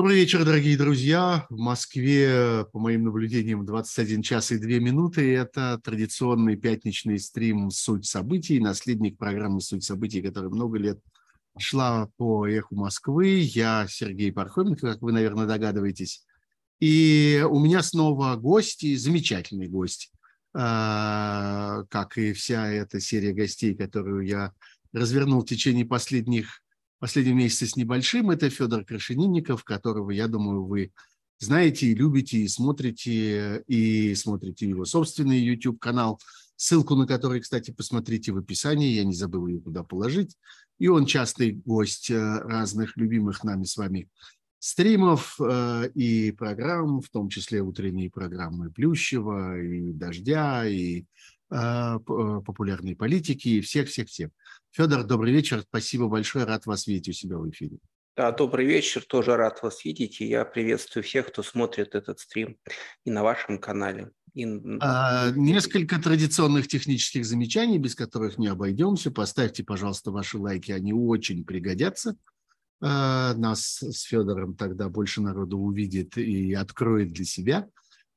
Добрый вечер, дорогие друзья. В Москве, по моим наблюдениям, 21 час и 2 минуты. Это традиционный пятничный стрим «Суть событий», наследник программы «Суть событий», которая много лет шла по эху Москвы. Я Сергей Пархоменко, как вы, наверное, догадываетесь. И у меня снова гости, замечательный гость, а, как и вся эта серия гостей, которую я развернул в течение последних последние месяцы с небольшим. Это Федор Крашенинников, которого, я думаю, вы знаете и любите, и смотрите, и смотрите его собственный YouTube-канал, ссылку на который, кстати, посмотрите в описании, я не забыл ее туда положить. И он частый гость э, разных любимых нами с вами стримов э, и программ, в том числе утренние программы Плющева, и Дождя, и популярной политики, и всех-всех-всех. Федор, добрый вечер. Спасибо большое. Рад вас видеть у себя в эфире. Да, добрый вечер. Тоже рад вас видеть. И я приветствую всех, кто смотрит этот стрим и на вашем канале. И... А, несколько традиционных технических замечаний, без которых не обойдемся. Поставьте, пожалуйста, ваши лайки, они очень пригодятся. А, нас с Федором тогда больше народу увидит и откроет для себя.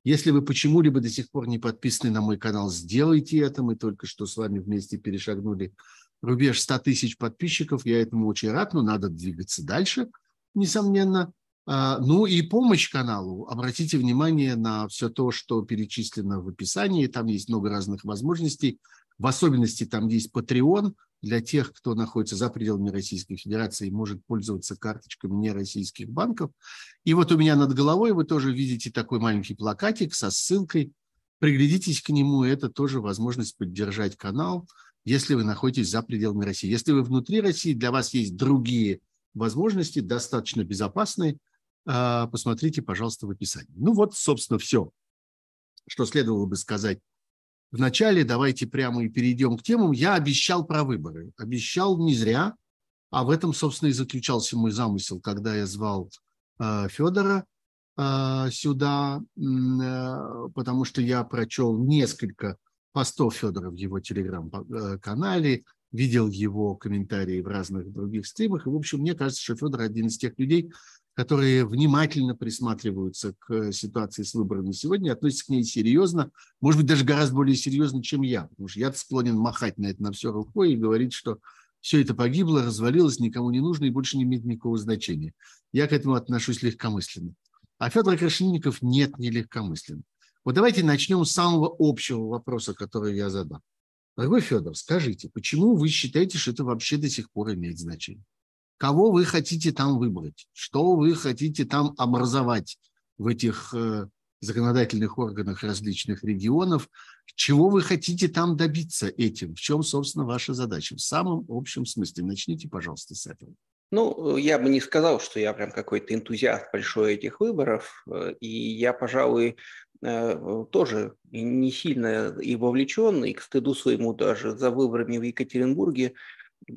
Если вы почему-либо до сих пор не подписаны на мой канал, сделайте это. Мы только что с вами вместе перешагнули рубеж 100 тысяч подписчиков. Я этому очень рад, но надо двигаться дальше, несомненно. А, ну и помощь каналу. Обратите внимание на все то, что перечислено в описании. Там есть много разных возможностей. В особенности там есть Patreon для тех, кто находится за пределами Российской Федерации и может пользоваться карточками нероссийских банков. И вот у меня над головой вы тоже видите такой маленький плакатик со ссылкой. Приглядитесь к нему, это тоже возможность поддержать канал если вы находитесь за пределами России. Если вы внутри России, для вас есть другие возможности, достаточно безопасные. А, посмотрите, пожалуйста, в описании. Ну вот, собственно, все, что следовало бы сказать вначале. Давайте прямо и перейдем к темам. Я обещал про выборы. Обещал не зря, а в этом, собственно, и заключался мой замысел, когда я звал а, Федора а, сюда, потому что я прочел несколько постов Федора в его телеграм-канале, видел его комментарии в разных других стримах. И, в общем, мне кажется, что Федор один из тех людей, которые внимательно присматриваются к ситуации с выборами сегодня, относятся к ней серьезно, может быть, даже гораздо более серьезно, чем я, потому что я склонен махать на это на все рукой и говорить, что все это погибло, развалилось, никому не нужно и больше не имеет никакого значения. Я к этому отношусь легкомысленно. А Федор Крашенинников нет, не легкомысленно. Вот давайте начнем с самого общего вопроса, который я задам. Дорогой Федор, скажите, почему вы считаете, что это вообще до сих пор имеет значение? Кого вы хотите там выбрать? Что вы хотите там образовать в этих э, законодательных органах различных регионов? Чего вы хотите там добиться этим? В чем, собственно, ваша задача? В самом общем смысле. Начните, пожалуйста, с этого. Ну, я бы не сказал, что я прям какой-то энтузиаст большой этих выборов. Э, и я, пожалуй, Э, тоже не сильно и вовлечен, и к стыду своему даже за выборами в Екатеринбурге,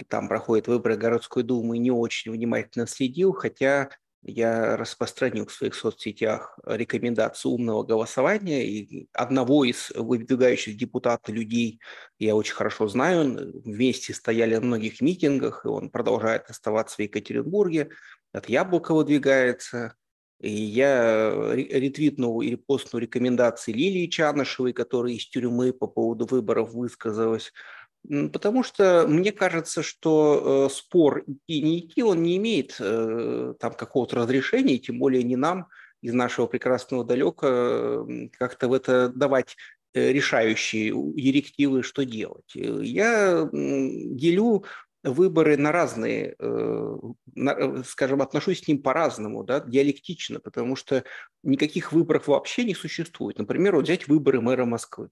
там проходят выборы городской думы, не очень внимательно следил, хотя я распространил в своих соцсетях рекомендацию умного голосования, и одного из выдвигающих депутата людей я очень хорошо знаю, вместе стояли на многих митингах, и он продолжает оставаться в Екатеринбурге, от Яблока выдвигается, и я ретвитнул и репостнул рекомендации Лилии Чанышевой, которая из тюрьмы по поводу выборов высказалась. Потому что мне кажется, что э, спор идти не идти, он не имеет э, там какого-то разрешения, тем более не нам из нашего прекрасного далека как-то в это давать э, решающие директивы, что делать. Я делю выборы на разные, скажем, отношусь к ним по-разному, да, диалектично, потому что никаких выборов вообще не существует. Например, вот взять выборы мэра Москвы.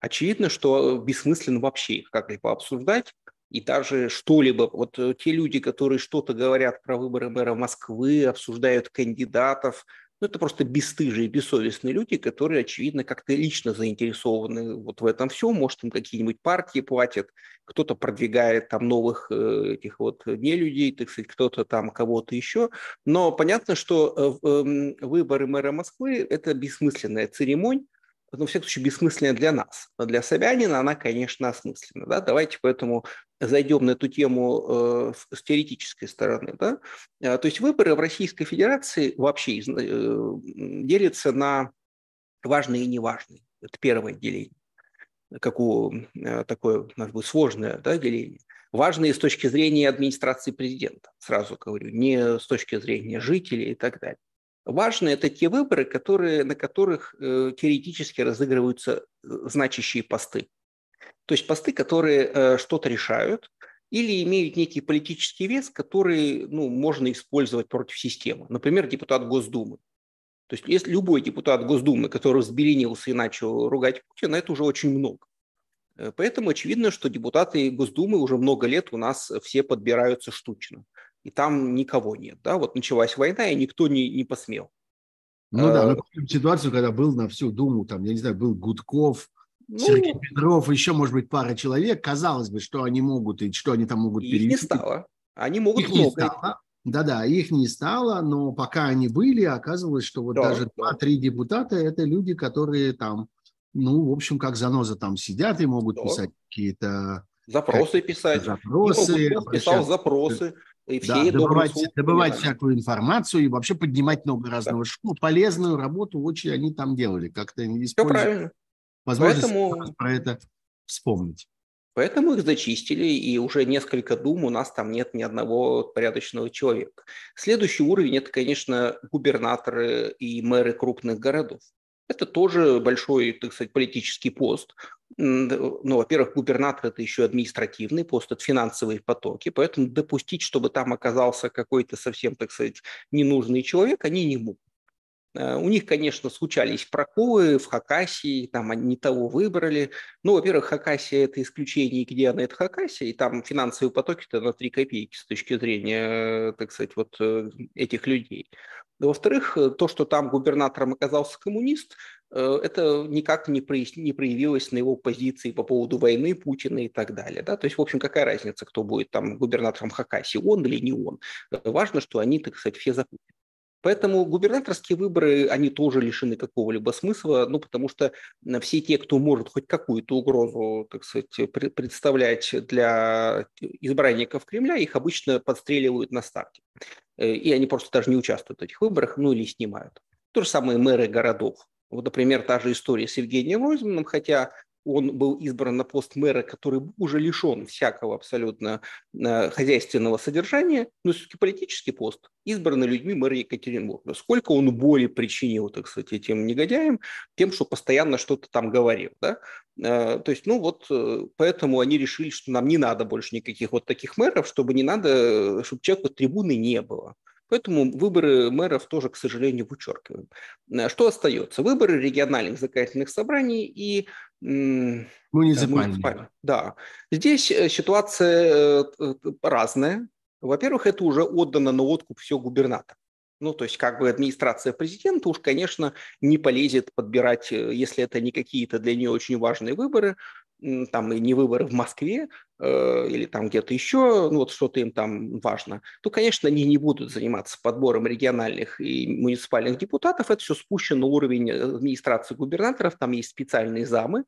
Очевидно, что бессмысленно вообще их как-либо обсуждать, и даже что-либо, вот э, те люди, которые что-то говорят про выборы мэра Москвы, обсуждают кандидатов, ну, это просто бесстыжие, бессовестные люди, которые, очевидно, как-то лично заинтересованы вот в этом всем. Может, им какие-нибудь партии платят, кто-то продвигает там новых э, этих вот нелюдей, так сказать, кто-то там кого-то еще. Но понятно, что э, эм, выборы мэра Москвы – это бессмысленная церемония, но, в всяком случае, бессмысленная для нас. Но для Собянина она, конечно, осмысленна. Да? Давайте поэтому зайдем на эту тему э, с теоретической стороны. Да? А, то есть выборы в Российской Федерации вообще э, делятся на важные и неважные. Это первое деление. Как у, э, такое, может быть, сложное да, деление. Важные с точки зрения администрации президента, сразу говорю, не с точки зрения жителей и так далее. Важно это те выборы, которые, на которых э, теоретически разыгрываются э, значащие посты. То есть посты, которые э, что-то решают или имеют некий политический вес, который ну, можно использовать против системы. Например, депутат Госдумы. То есть если любой депутат Госдумы, который взбеленился и начал ругать Путина, это уже очень много. Э, поэтому очевидно, что депутаты Госдумы уже много лет у нас все подбираются штучно и там никого нет. Да? Вот началась война, и никто не, не посмел. Ну да, мы помним а, ситуацию, когда был на всю Думу, там, я не знаю, был Гудков, ну, Сергей Петров, еще, может быть, пара человек. Казалось бы, что они могут и что они там могут их перевести. Их не стало. Они могут их много. Не стало. Да-да, их не стало, но пока они были, оказывалось, что вот да, даже два-три да. депутата – это люди, которые там, ну, в общем, как заноза там сидят и могут да. писать какие-то Запросы писать. Запросы. Писал запросы. И все да, добывать, добывать всякую информацию и вообще поднимать много разного да. шума. Полезную работу очень они там делали. Как-то не использовали. Возможность Поэтому... про это вспомнить. Поэтому их зачистили, и уже несколько дум у нас там нет ни одного порядочного человека. Следующий уровень – это, конечно, губернаторы и мэры крупных городов. Это тоже большой, так сказать, политический пост. Ну, во-первых, губернатор – это еще административный пост, это финансовые потоки, поэтому допустить, чтобы там оказался какой-то совсем, так сказать, ненужный человек, они не могут. Э, у них, конечно, случались проколы в Хакасии, там они не того выбрали. Ну, во-первых, Хакасия – это исключение, где она – это Хакасия, и там финансовые потоки-то на 3 копейки с точки зрения, так сказать, вот э, этих людей. Во-вторых, э, то, что там губернатором оказался коммунист, э, это никак не, проявилось на его позиции по поводу войны Путина и так далее. Да? То есть, в общем, какая разница, кто будет там губернатором Хакасии, он или не он. Э, важно, что они, так сказать, все за Путина. Поэтому губернаторские выборы, они тоже лишены какого-либо смысла, ну, потому что все те, кто может хоть какую-то угрозу, так сказать, представлять для избранников Кремля, их обычно подстреливают на старте. Э, и они просто даже не участвуют в этих выборах, ну или снимают. То же самое мэры городов. Вот, например, та же история с Евгением Ройзманом, хотя он был избран на пост мэра, который уже лишен всякого абсолютно э, хозяйственного содержания, но все-таки политический пост, избранный людьми мэра Екатеринбурга. Сколько он боли причинил, так сказать, этим негодяям, тем, что постоянно что-то там говорил. Да? Э, то есть, ну вот, э, поэтому они решили, что нам не надо больше никаких вот таких мэров, чтобы не надо, чтобы человеку трибуны не было. Поэтому выборы мэров тоже, к сожалению, вычеркиваем. Что остается? Выборы региональных законодательных собраний и Муниципальный. Да. Здесь э, ситуация э, разная. Во-первых, это уже отдано на откуп все губернатор. Ну, то есть, как бы администрация президента уж, конечно, не полезет подбирать, э, если это не какие-то для нее очень важные выборы, там и не выборы в Москве э, или там где-то еще, ну вот что-то им там важно, то, конечно, они не будут заниматься подбором региональных и муниципальных депутатов. Это все спущено на уровень администрации губернаторов, там есть специальные замы,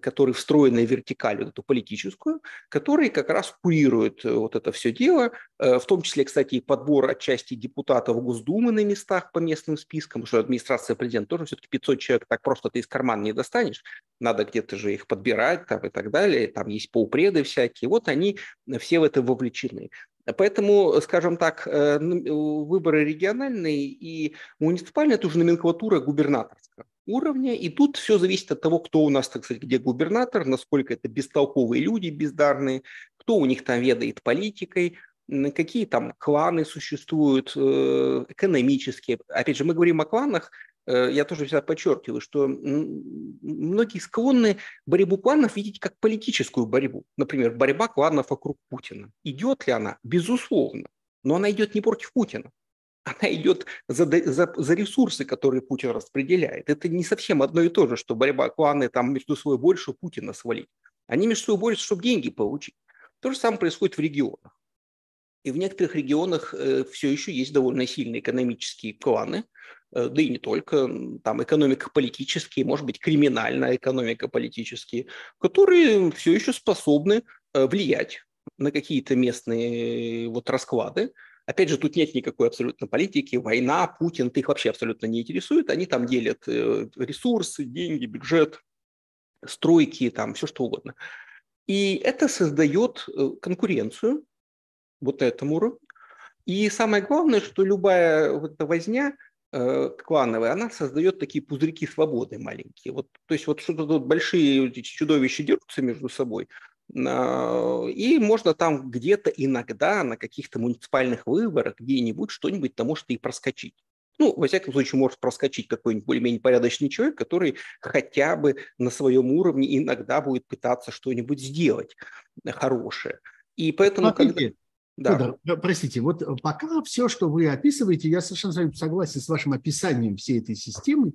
который встроенная вертикаль, вот эту политическую, который как раз курирует э, вот это все дело, э, в том числе, кстати, и подбор отчасти депутатов Госдумы на местах по местным спискам, потому что администрация президента тоже все-таки 500 человек так просто ты из кармана не достанешь, надо где-то же их подбирать там, и так далее, там есть полпреды всякие, вот они все в это вовлечены. Поэтому, скажем так, э, выборы региональные и муниципальные – это уже номенклатура губернаторская уровня. И тут все зависит от того, кто у нас, так сказать, где губернатор, насколько это бестолковые люди, бездарные, кто у них там ведает политикой, какие там кланы существуют, э, экономические. Опять же, мы говорим о кланах, э, я тоже всегда подчеркиваю, что многие склонны борьбу кланов видеть как политическую борьбу. Например, борьба кланов вокруг Путина. Идет ли она? Безусловно. Но она идет не против Путина она идет за, за, за ресурсы, которые Путин распределяет. Это не совсем одно и то же, что борьба кланы там между собой больше Путина свалить. Они между собой борются, чтобы деньги получить. То же самое происходит в регионах. И в некоторых регионах э, все еще есть довольно сильные экономические кланы, да и не только, там экономико-политические, может быть, криминальная экономико-политические, которые все еще способны влиять на какие-то местные вот расклады. Опять же, тут нет никакой абсолютно политики, война, Путин, их вообще абсолютно не интересует. Они там делят ресурсы, деньги, бюджет, стройки, там все что угодно. И это создает э, конкуренцию вот на этом уровне. И самое главное, что любая вот эта возня э, клановая, она создает такие пузырьки свободы маленькие. Вот, то есть вот что-то тут большие чудовища дерутся между собой, э, и можно там где-то иногда на каких-то муниципальных выборах где-нибудь что-нибудь-то может и проскочить. Ну, во всяком случае, может проскочить какой-нибудь более-менее порядочный человек, который хотя бы на своем уровне иногда будет пытаться что-нибудь сделать хорошее. И поэтому, Смотрите, когда... Да. Федор, простите, вот пока все, что вы описываете, я совершенно с вами согласен с вашим описанием всей этой системы.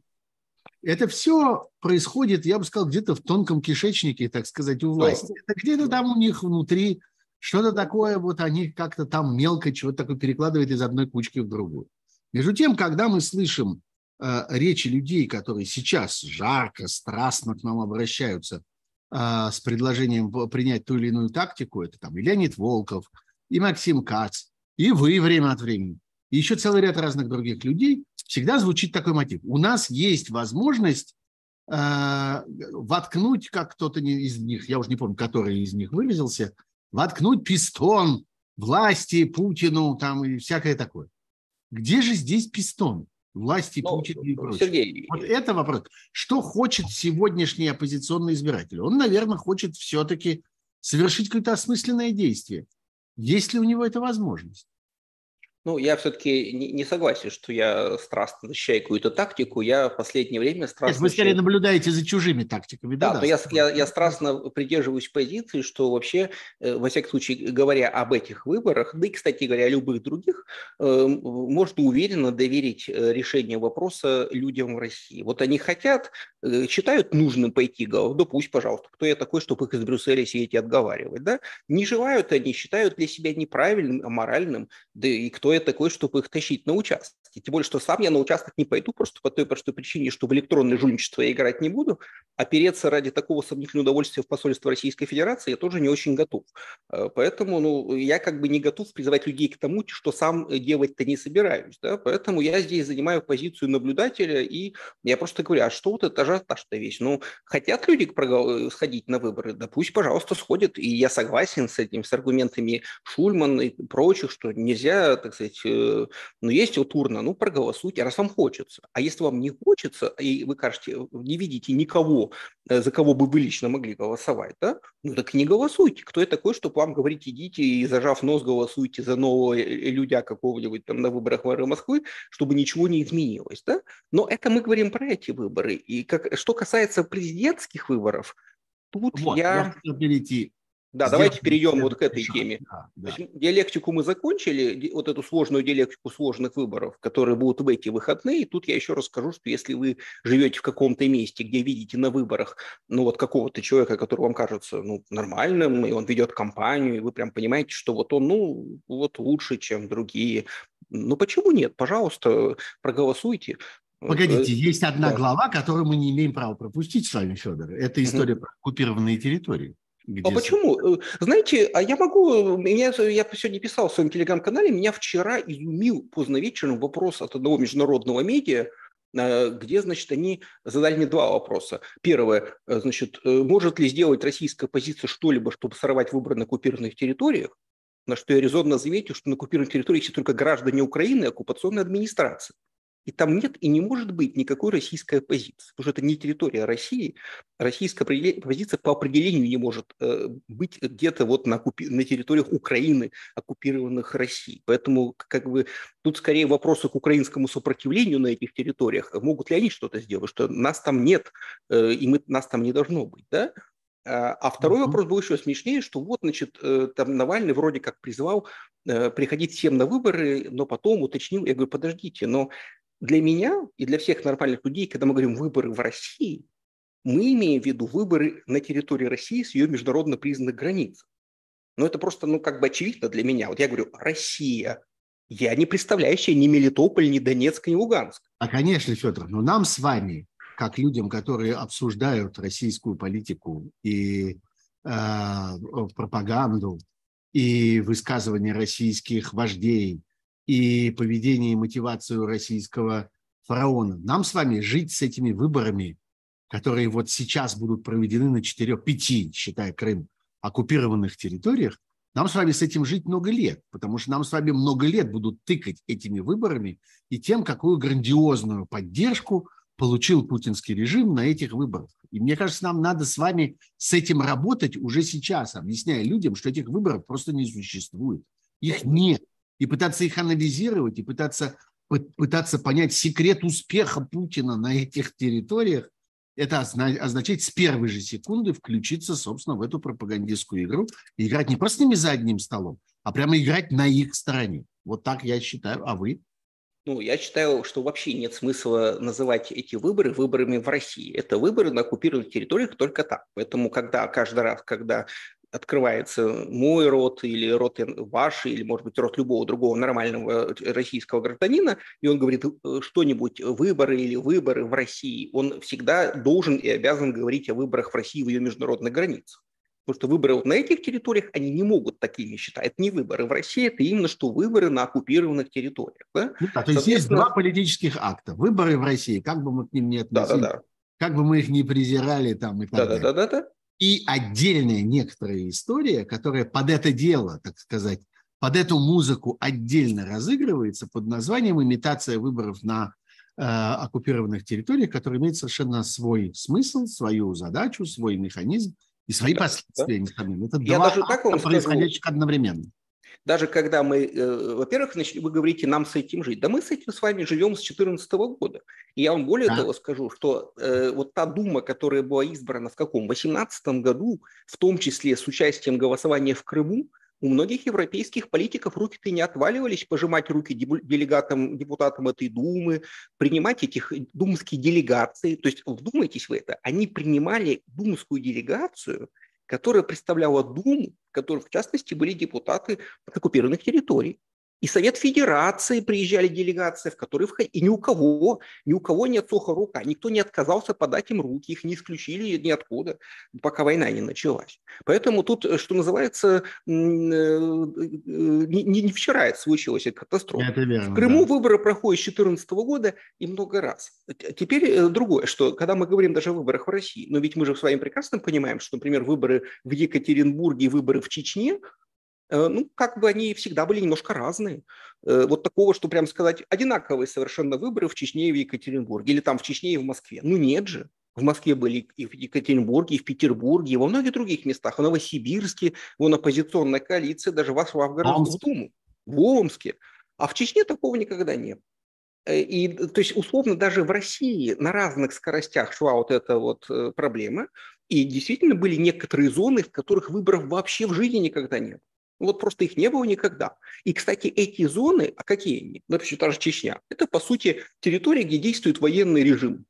Это все происходит, я бы сказал, где-то в тонком кишечнике, так сказать, у власти. Это где-то там у них внутри что-то такое, вот они как-то там мелко чего-то такое перекладывают из одной кучки в другую. Между тем, когда мы слышим э, речи людей, которые сейчас жарко, страстно к нам обращаются э, с предложением принять ту или иную тактику, это там и Леонид Волков, и Максим Кац, и вы время от времени, и еще целый ряд разных других людей, всегда звучит такой мотив. У нас есть возможность э, воткнуть, как кто-то из них, я уже не помню, который из них выразился, воткнуть пистон власти, Путину там и всякое такое. Где же здесь пистон? Власти ну, Путина и прочее. Сергей. Вот это вопрос. Что хочет сегодняшний оппозиционный избиратель? Он, наверное, хочет все-таки совершить какое-то осмысленное действие. Есть ли у него эта возможность? Ну, я все-таки не, не согласен, что я страстно защищаю какую-то тактику. Я в последнее время страстно... Нет, вы скорее наблюдаете за чужими тактиками. Да, да но я, я, я страстно придерживаюсь позиции, что вообще, э, во всяком случае, говоря об этих выборах, да и, кстати говоря, о любых других, э, можно уверенно доверить э, решение вопроса людям в России. Вот они хотят, считают нужным пойти голов, да пусть, пожалуйста, кто я такой, чтобы их из Брюсселя сидеть и отговаривать, да? Не желают они, считают для себя неправильным, аморальным, да и кто я такой, чтобы их тащить на участок. Тем более, что сам я на участок не пойду просто по той простой причине, что в электронное жульничество я играть не буду, а переться ради такого сомнительного удовольствия в посольство Российской Федерации я тоже не очень готов. Э, поэтому ну, я как бы не готов призывать людей к тому, что сам делать-то не собираюсь. Да? Поэтому я здесь занимаю позицию наблюдателя, и я просто говорю, а что вот это ажиотаж-то весь? Ну, хотят люди э, сходить на выборы, да пусть, пожалуйста, сходят. И я согласен с этим, с аргументами Шульман и прочих, что нельзя, так сказать, э, ну, есть вот урна, ну, проголосуйте, раз вам хочется. А если вам не хочется, и вы кажете, не видите никого, э, за кого бы вы лично могли голосовать, да, ну, так не голосуйте. Кто я такой, чтобы вам говорить, идите и, зажав нос, голосуйте за нового э, людя какого-нибудь там на выборах мэра Москвы, чтобы ничего не изменилось, да? Но это мы говорим про эти выборы. И как, что касается президентских выборов, тут вот, я... я перейти да, давайте перейдем вот к этой теме. Да, да. Есть диалектику мы закончили, вот эту сложную диалектику сложных выборов, которые будут в эти выходные. И тут я еще расскажу, что если вы живете в каком-то месте, где видите на выборах, ну вот какого-то человека, который вам кажется ну, нормальным, и он ведет кампанию, и вы прям понимаете, что вот он, ну, вот лучше, чем другие. Ну почему нет? Пожалуйста, проголосуйте. Погодите, есть одна да. глава, которую мы не имеем права пропустить с вами, Федор. Это история угу. про оккупированные территории. Где... А почему? Э, знаете, а я могу, меня, я сегодня писал в своем телеграм-канале, меня вчера изумил поздно вечером вопрос от одного международного медиа, э, где, значит, они задали мне два вопроса. Первое, э, значит, может ли сделать российская оппозиция что-либо, чтобы сорвать выборы на оккупированных территориях? На что я резонно заметил, что на оккупированных территориях есть только граждане Украины и оккупационная администрация. И там нет и не может быть никакой российской оппозиции, потому что это не территория России. Российская оппозиция по определению не может э, быть где-то вот на, на территориях Украины, оккупированных Россией. Поэтому как бы тут скорее вопросы к украинскому сопротивлению на этих территориях. Могут ли они что-то сделать, что нас там нет, э, и мы, нас там не должно быть, да? А, а второй вопрос был еще смешнее, что вот, значит, э, там Навальный вроде как призывал приходить всем на выборы, но потом уточнил, я говорю, подождите, но для меня и для всех нормальных людей, когда мы говорим выборы в России, мы имеем в виду выборы на территории России с ее международно признанных границ. Но это просто, ну, как бы очевидно для меня. Вот я говорю, Россия, Я не представляющий ни Мелитополь, ни Донецк, ни Луганск. А, конечно, Федор, но нам с вами, как людям, которые обсуждают российскую политику и э, пропаганду, и высказывания российских вождей, и поведение и мотивацию российского фараона. Нам с вами жить с этими выборами, которые вот сейчас будут проведены на 4-5, считая Крым, оккупированных территориях, нам с вами с этим жить много лет, потому что нам с вами много лет будут тыкать этими выборами и тем, какую грандиозную поддержку получил путинский режим на этих выборах. И мне кажется, нам надо с вами с этим работать уже сейчас, объясняя людям, что этих выборов просто не существует. Их нет. И пытаться их анализировать, и пытаться, пытаться понять секрет успеха Путина на этих территориях, это означает с первой же секунды включиться, собственно, в эту пропагандистскую игру и играть не просто ними за одним столом, а прямо играть на их стороне. Вот так я считаю. А вы? Ну, я считаю, что вообще нет смысла называть эти выборы выборами в России. Это выборы на оккупированных территориях только так. Поэтому, когда каждый раз, когда открывается мой род или род ваш, или, может быть, род любого другого нормального российского гражданина, и он говорит э, что-нибудь, выборы или выборы в России, он всегда должен и обязан говорить о выборах в России в ее международных границах. Потому что выборы вот на этих территориях, они не могут такими считать. Это не выборы в России, это именно что выборы на оккупированных территориях. Да? Ну, да, то есть есть два политических акта. Выборы в России, как бы мы к ним не относились, да, да, да. как бы мы их не презирали там и так да, далее. Да, да, да, да и отдельная некоторая история, которая под это дело, так сказать, под эту музыку отдельно разыгрывается под названием «Имитация выборов на э, оккупированных территориях», который имеет совершенно свой смысл, свою задачу, свой механизм и свои да, последствия, да. Это Я два даже так вам происходящих скажу, одновременно. Даже когда мы, э, во-первых, вы говорите, нам с этим жить. Да мы с этим с вами живем с 2014 года. И я вам более да. того скажу, что э, вот та Дума, которая была избрана в каком? В 2018 году, в том числе с участием голосования в Крыму, у многих европейских политиков руки-то не отваливались пожимать руки делегатам, депутатам этой Думы, принимать этих думские делегации. То есть вдумайтесь в это, они принимали думскую делегацию, которая представляла Думу, в которой, в частности, были депутаты оккупированных территорий. И Совет Федерации приезжали делегации, в которые входили. И ни у кого, ни у кого нет сухо рука. Никто не отказался подать им руки, их не исключили ниоткуда, пока война не началась. Поэтому тут, э, что называется, э, не, не вчера это случилось, эта катастрофа. Это верно, в Крыму да. выборы проходят с 2014 года и много раз. Теперь э, другое, что когда мы говорим даже о выборах в России, но ведь мы же с вами прекрасно понимаем, что, например, выборы в Екатеринбурге и выборы в Чечне Э, ну, как бы они всегда были немножко разные. Э, вот такого, что прям сказать, одинаковые совершенно выборы в Чечне и в Екатеринбурге, или там в Чечне и в Москве. Ну, нет же. В Москве были и в Екатеринбурге, и в Петербурге, и во многих других местах. В Новосибирске, вон оппозиционная коалиция даже вошла в Городскую Думу. В Омске. А в Чечне такого никогда не было. Э, и, то есть, условно, даже в России на разных скоростях шла вот эта вот проблема. И действительно были некоторые зоны, в которых выборов вообще в жизни никогда нет. Вот просто их не было никогда. И, кстати, эти зоны, а какие они? Например, та же Чечня. Это, по сути, территория, где действует военный режим.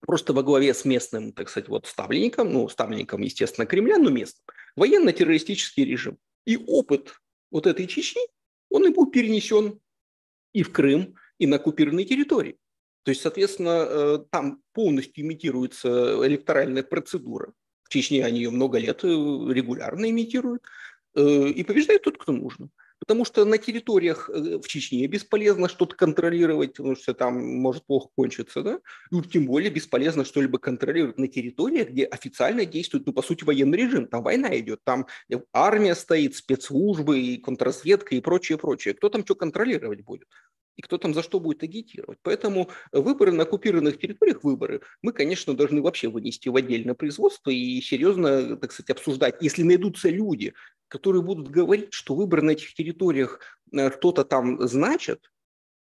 Просто во главе с местным, так сказать, вот ставленником, ну, ставленником, естественно, Кремля, но местным, военно-террористический режим. И опыт вот этой Чечни, он и был перенесен и в Крым, и на оккупированные территории. То есть, соответственно, э, там полностью имитируется электоральная процедура. В Чечне они ее много лет э, регулярно имитируют. Э, и побеждает тот, кто нужен. Потому что на территориях э, в Чечне бесполезно что-то контролировать, потому что там может плохо кончиться, да? И уж тем более бесполезно что-либо контролировать на территориях, где официально действует, ну, по сути, военный режим. Там война идет, там армия стоит, спецслужбы, и контрразведка и прочее, прочее. Кто там что контролировать будет? И кто там за что будет агитировать. Поэтому выборы на оккупированных территориях, выборы, мы, конечно, должны вообще вынести в отдельное производство и серьезно, так сказать, обсуждать. Если найдутся люди, которые будут говорить, что выборы на этих территориях э, что-то там значат,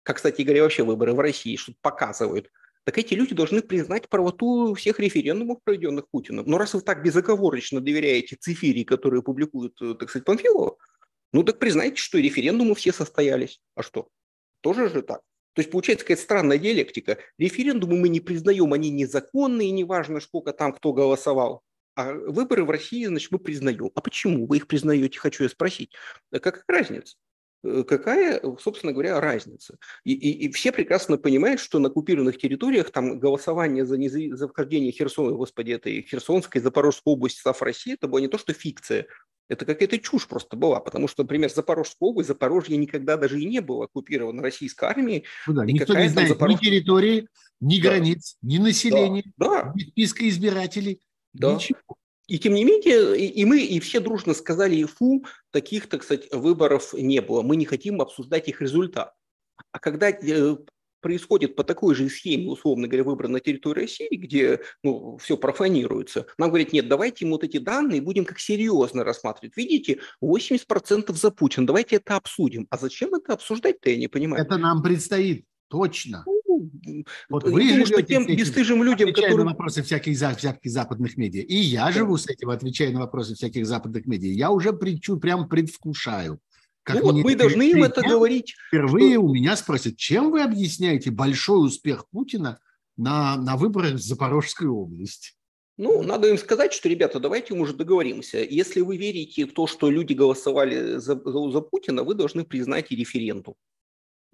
как, кстати говоря, вообще выборы в России что-то показывают, так эти люди должны признать правоту всех референдумов, проведенных Путиным. Но раз вы так безоговорочно доверяете цифире, которые публикуют, э, так сказать, Панфилова, ну так признайте, что референдумы все состоялись. А что? Тоже же так. То есть получается какая-то странная диалектика. Референдумы мы не признаем, они незаконные, неважно, сколько там кто голосовал. А выборы в России, значит, мы признаем. А почему вы их признаете, хочу я спросить. Какая разница? Э, какая, собственно говоря, разница? И, и, и все прекрасно понимают, что на оккупированных территориях там голосование за, за вхождение Херсона, господи, это и Херсонской, Запорожской области, САФ России, это было не то, что фикция, это какая-то чушь просто была, потому что, например, Запорожская область, Запорожье никогда даже и не было оккупировано российской армией. Ну да, никто не знает Запорож... ни территории, ни да. границ, ни населения, да. ни списка избирателей, да. ничего. И тем не менее, и, и мы, и все дружно сказали, фу, таких, так сказать, выборов не было. Мы не хотим обсуждать их результат. А когда э, происходит по такой же схеме, условно говоря, выбор на территории России, где ну, все профанируется, нам говорят, нет, давайте мы вот эти данные будем как серьезно рассматривать. Видите, 80% за Путин, давайте это обсудим. А зачем это обсуждать-то, я не понимаю. Это нам предстоит, точно. Ну, вот вы думаю, что тем бесстыжим людям, которые... на вопросы всяких, всяких западных медиа. И я да. живу с этим, отвечая на вопросы всяких западных медиа. Я уже предчу, прям предвкушаю. Как ну вот мы должны им это говорить. Впервые что... у меня спросят, чем вы объясняете большой успех Путина на, на выборах в Запорожской области? Ну, надо им сказать, что, ребята, давайте мы уже договоримся. Если вы верите в то, что люди голосовали за, за, за Путина, вы должны признать и референдум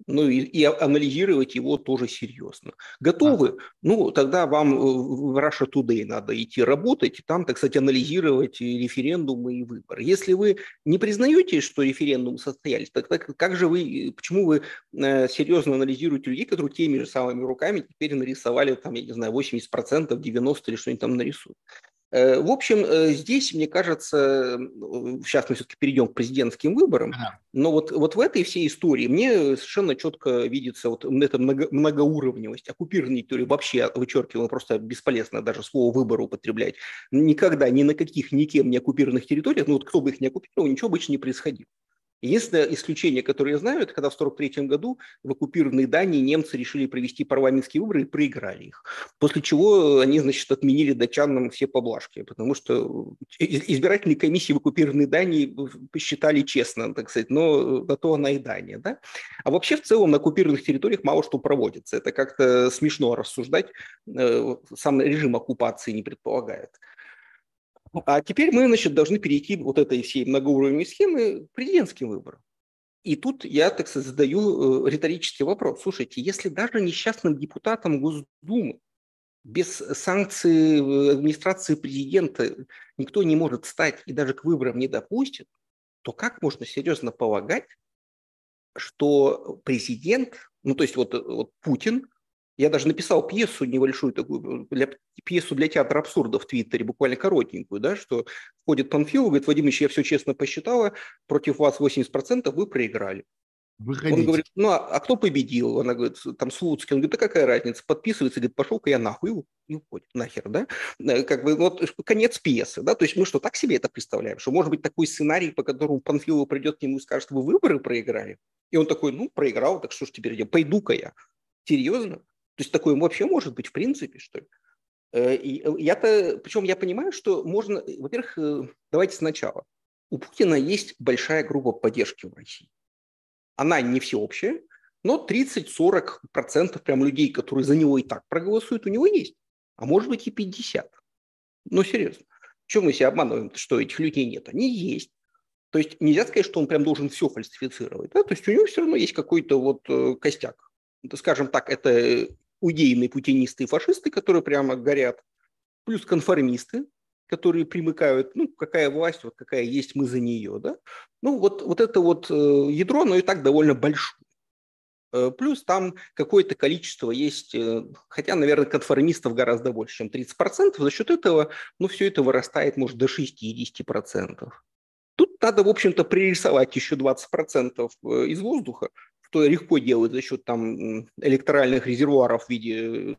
ну и, и анализировать его тоже серьезно. Готовы? Ну, тогда вам в Russia Today надо идти работать, там, так сказать, анализировать референдумы и выборы. Если вы не признаете, что референдум состоялись, тогда как же вы, почему вы э, серьезно анализируете людей, которые теми же самыми руками теперь нарисовали, там, я не знаю, 80%, 90% или что-нибудь там нарисуют? Э, в общем, э, здесь, мне кажется, сейчас мы все-таки перейдем к президентским выборам, но вот, вот в этой всей истории мне совершенно четко видится вот эта много, многоуровневость. Оккупированные территории вообще вычеркиваем, просто бесполезно даже слово «выбор» употреблять. Никогда, ни на каких, никем не оккупированных территориях, ну вот кто бы их не оккупировал, ничего обычно не происходило. Единственное исключение, которое я знаю, это когда в 1943 году в оккупированной Дании немцы решили провести парламентские выборы и проиграли их. После чего они, значит, отменили датчанам все поблажки, потому что избирательные комиссии в оккупированной Дании посчитали честно, так сказать, но на то она и Дания. Да? А вообще в целом на оккупированных территориях мало что проводится. Это как-то смешно рассуждать, э, сам режим оккупации не предполагает. А теперь мы, значит, должны перейти вот этой всей многоуровневой схемы к президентским выборам. И тут я, так сказать, задаю э, риторический вопрос. Слушайте, если даже несчастным депутатам Госдумы без санкций э, администрации президента никто не может стать и даже к выборам не допустит, то как можно серьезно полагать, что президент, ну то есть вот, вот Путин я даже написал пьесу небольшую такую, для, пьесу для театра абсурда в Твиттере, буквально коротенькую, да, что входит Панфилов, говорит, Владимир я все честно посчитала, против вас 80% вы проиграли. Выходите. Он говорит, ну а, а кто победил? Она говорит, там Слуцкий. Он говорит, да какая разница? Подписывается, говорит, пошел-ка я нахуй и уходит. Нахер, да? Э, как бы вот конец пьесы, да? То есть мы что, так себе это представляем? Что может быть такой сценарий, по которому Панфилов придет к нему и скажет, вы выборы проиграли? И он такой, ну, проиграл, так что ж теперь, пойду-ка я. Серьезно? То есть такое вообще может быть в принципе, что ли? Э, и э, я-то, причем я понимаю, что можно, э, во-первых, давайте сначала. У Путина есть большая группа поддержки в России. Она не всеобщая, но 30-40% прям людей, которые за него и так проголосуют, у него есть. А может быть и 50. Ну, серьезно. Чем мы себя обманываем, что этих людей нет? Они есть. То есть нельзя сказать, что он прям должен все фальсифицировать. Да? То есть у него все равно есть какой-то вот костяк. Скажем так, это удейные путинисты и фашисты, которые прямо горят, плюс конформисты, которые примыкают, ну, какая власть, вот какая есть, мы за нее, да. Ну, вот, вот это вот э, ядро, оно и так довольно большое. Э, плюс там какое-то количество есть, э, хотя, наверное, конформистов гораздо больше, чем 30%, за счет этого, ну, все это вырастает, может, до 60%. Тут надо, в общем-то, пририсовать еще 20% из воздуха, что легко делают за счет там электоральных резервуаров в виде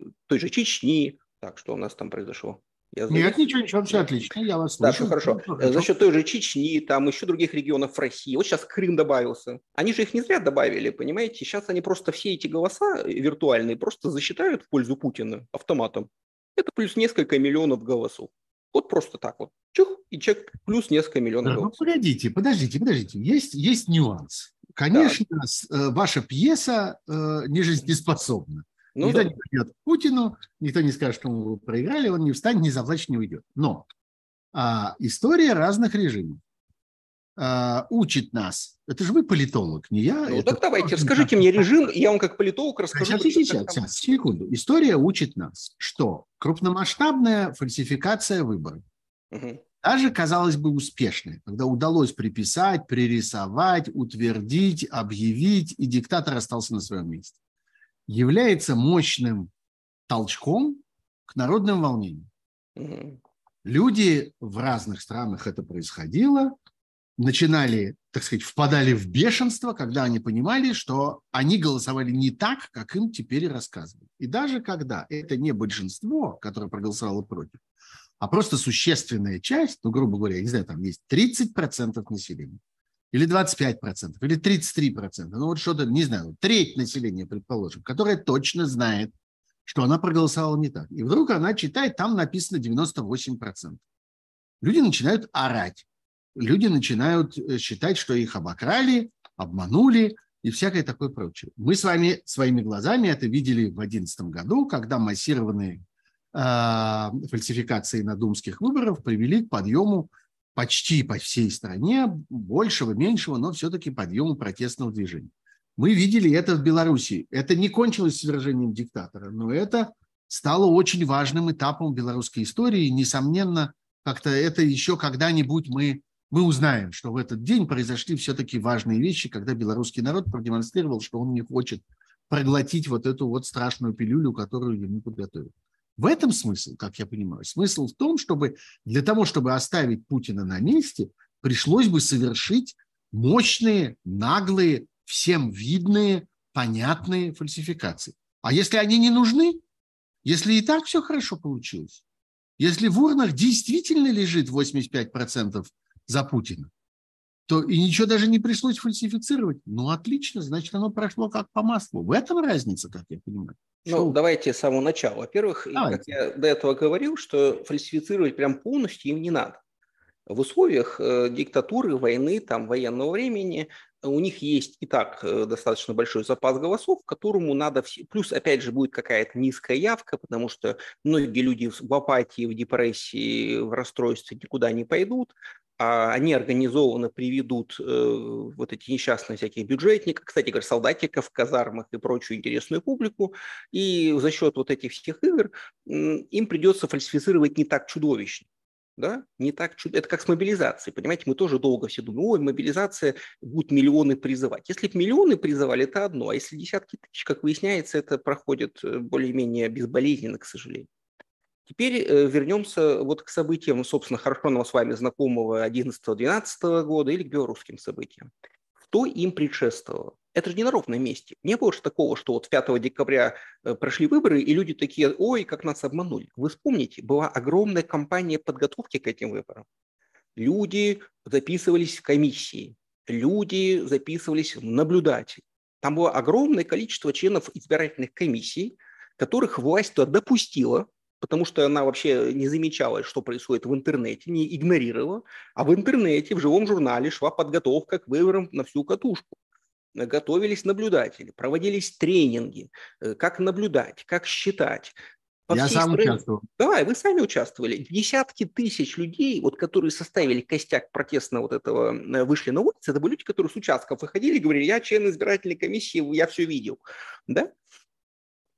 э, той же Чечни. Так, что у нас там произошло? Я Нет, ничего, ничего, все отлично, я вас слышу. Да, все хорошо. За счет той же Чечни, там еще других регионов России. Вот сейчас Крым добавился. Они же их не зря добавили, понимаете? Сейчас они просто все эти голоса виртуальные просто засчитают в пользу Путина автоматом. Это плюс несколько миллионов голосов. Вот просто так вот. Чух, и чек плюс несколько миллионов долларов. Ну, погодите, подождите, подождите. Есть, есть нюанс. Конечно, да. Э, ваша пьеса э, не жизнеспособна. Ну, никто да. не придет к Путину, никто не скажет, что вы проиграли, он не встанет, не заплачет, не уйдет. Но а, история разных режимов. Э, учит нас. Это же вы политолог, не я. Ну так давайте, расскажите мне режим, я вам как политолог расскажу. Сейчас, сейчас, сейчас, секунду. История учит нас, что крупномасштабная фальсификация выборов, угу. даже, казалось бы, успешная, когда удалось приписать, пририсовать, утвердить, объявить, и диктатор остался на своем месте, является мощным толчком к народным волнениям. Угу. Люди в разных странах это происходило, начинали, так сказать, впадали в бешенство, когда они понимали, что они голосовали не так, как им теперь рассказывают. И даже когда это не большинство, которое проголосовало против, а просто существенная часть, ну, грубо говоря, я не знаю, там есть 30% населения, или 25%, или 33%, ну вот что-то, не знаю, треть населения, предположим, которое точно знает, что она проголосовала не так. И вдруг она читает, там написано 98%. Люди начинают орать. Люди начинают э, считать, что их обокрали, обманули и всякое такое прочее. Мы с вами своими глазами это видели в 2011 году, когда массированные э, фальсификации на думских выборах привели к подъему почти по всей стране, большего, меньшего, но все-таки подъему протестного движения. Мы видели это в Беларуси. Это не кончилось свержением диктатора, но это стало очень важным этапом белорусской истории. Несомненно, как-то это еще когда-нибудь мы, мы узнаем, что в этот день произошли все-таки важные вещи, когда белорусский народ продемонстрировал, что он не хочет проглотить вот эту вот страшную пилюлю, которую ему подготовили. В этом смысл, как я понимаю, смысл в том, чтобы для того, чтобы оставить Путина на месте, пришлось бы совершить мощные, наглые, всем видные, понятные фальсификации. А если они не нужны, если и так все хорошо получилось, если в урнах действительно лежит 85% за Путина, то и ничего даже не пришлось фальсифицировать. Ну, отлично, значит, оно прошло как по маслу. В этом разница, как я понимаю. Ну, Шоу. давайте с самого начала. Во-первых, как я до этого говорил, что фальсифицировать прям полностью им не надо. В условиях э, диктатуры, войны, там, военного времени у них есть и так э, достаточно большой запас голосов, которому надо... Все... Плюс, опять же, будет какая-то низкая явка, потому что многие люди в апатии, в депрессии, в расстройстве никуда не пойдут, а они организованно приведут э, вот эти несчастные всякие бюджетников, кстати говоря, солдатиков в казармах и прочую интересную публику, и за счет вот этих всех игр им придется фальсифицировать не так чудовищно да, не так чудо. Это как с мобилизацией, понимаете, мы тоже долго все думаем, ой, мобилизация, будут миллионы призывать. Если бы миллионы призывали, это одно, а если десятки тысяч, как выясняется, это проходит э, более-менее безболезненно, к сожалению. Теперь э, вернемся вот к событиям, собственно, хорошо нам с вами знакомого 11-12 года или к белорусским событиям. Что им предшествовало? Это же не на ровном месте. Не было же такого, что вот 5 декабря э, прошли выборы, и люди такие, ой, как нас обманули. Вы вспомните, была огромная кампания подготовки к этим выборам. Люди записывались в комиссии, люди записывались в наблюдатели. Там было огромное количество членов избирательных комиссий, которых власть туда допустила, потому что она вообще не замечала, что происходит в интернете, не игнорировала, а в интернете, в живом журнале шла подготовка к выборам на всю катушку готовились наблюдатели, проводились тренинги, э, как наблюдать, как считать. По Я сам стране... участвовал. Да, вы сами участвовали. Десятки тысяч людей, вот, которые составили костяк протестного вот этого, э, вышли на улицу, это были люди, которые с участков выходили и говорили, я член избирательной комиссии, я все видел. Да?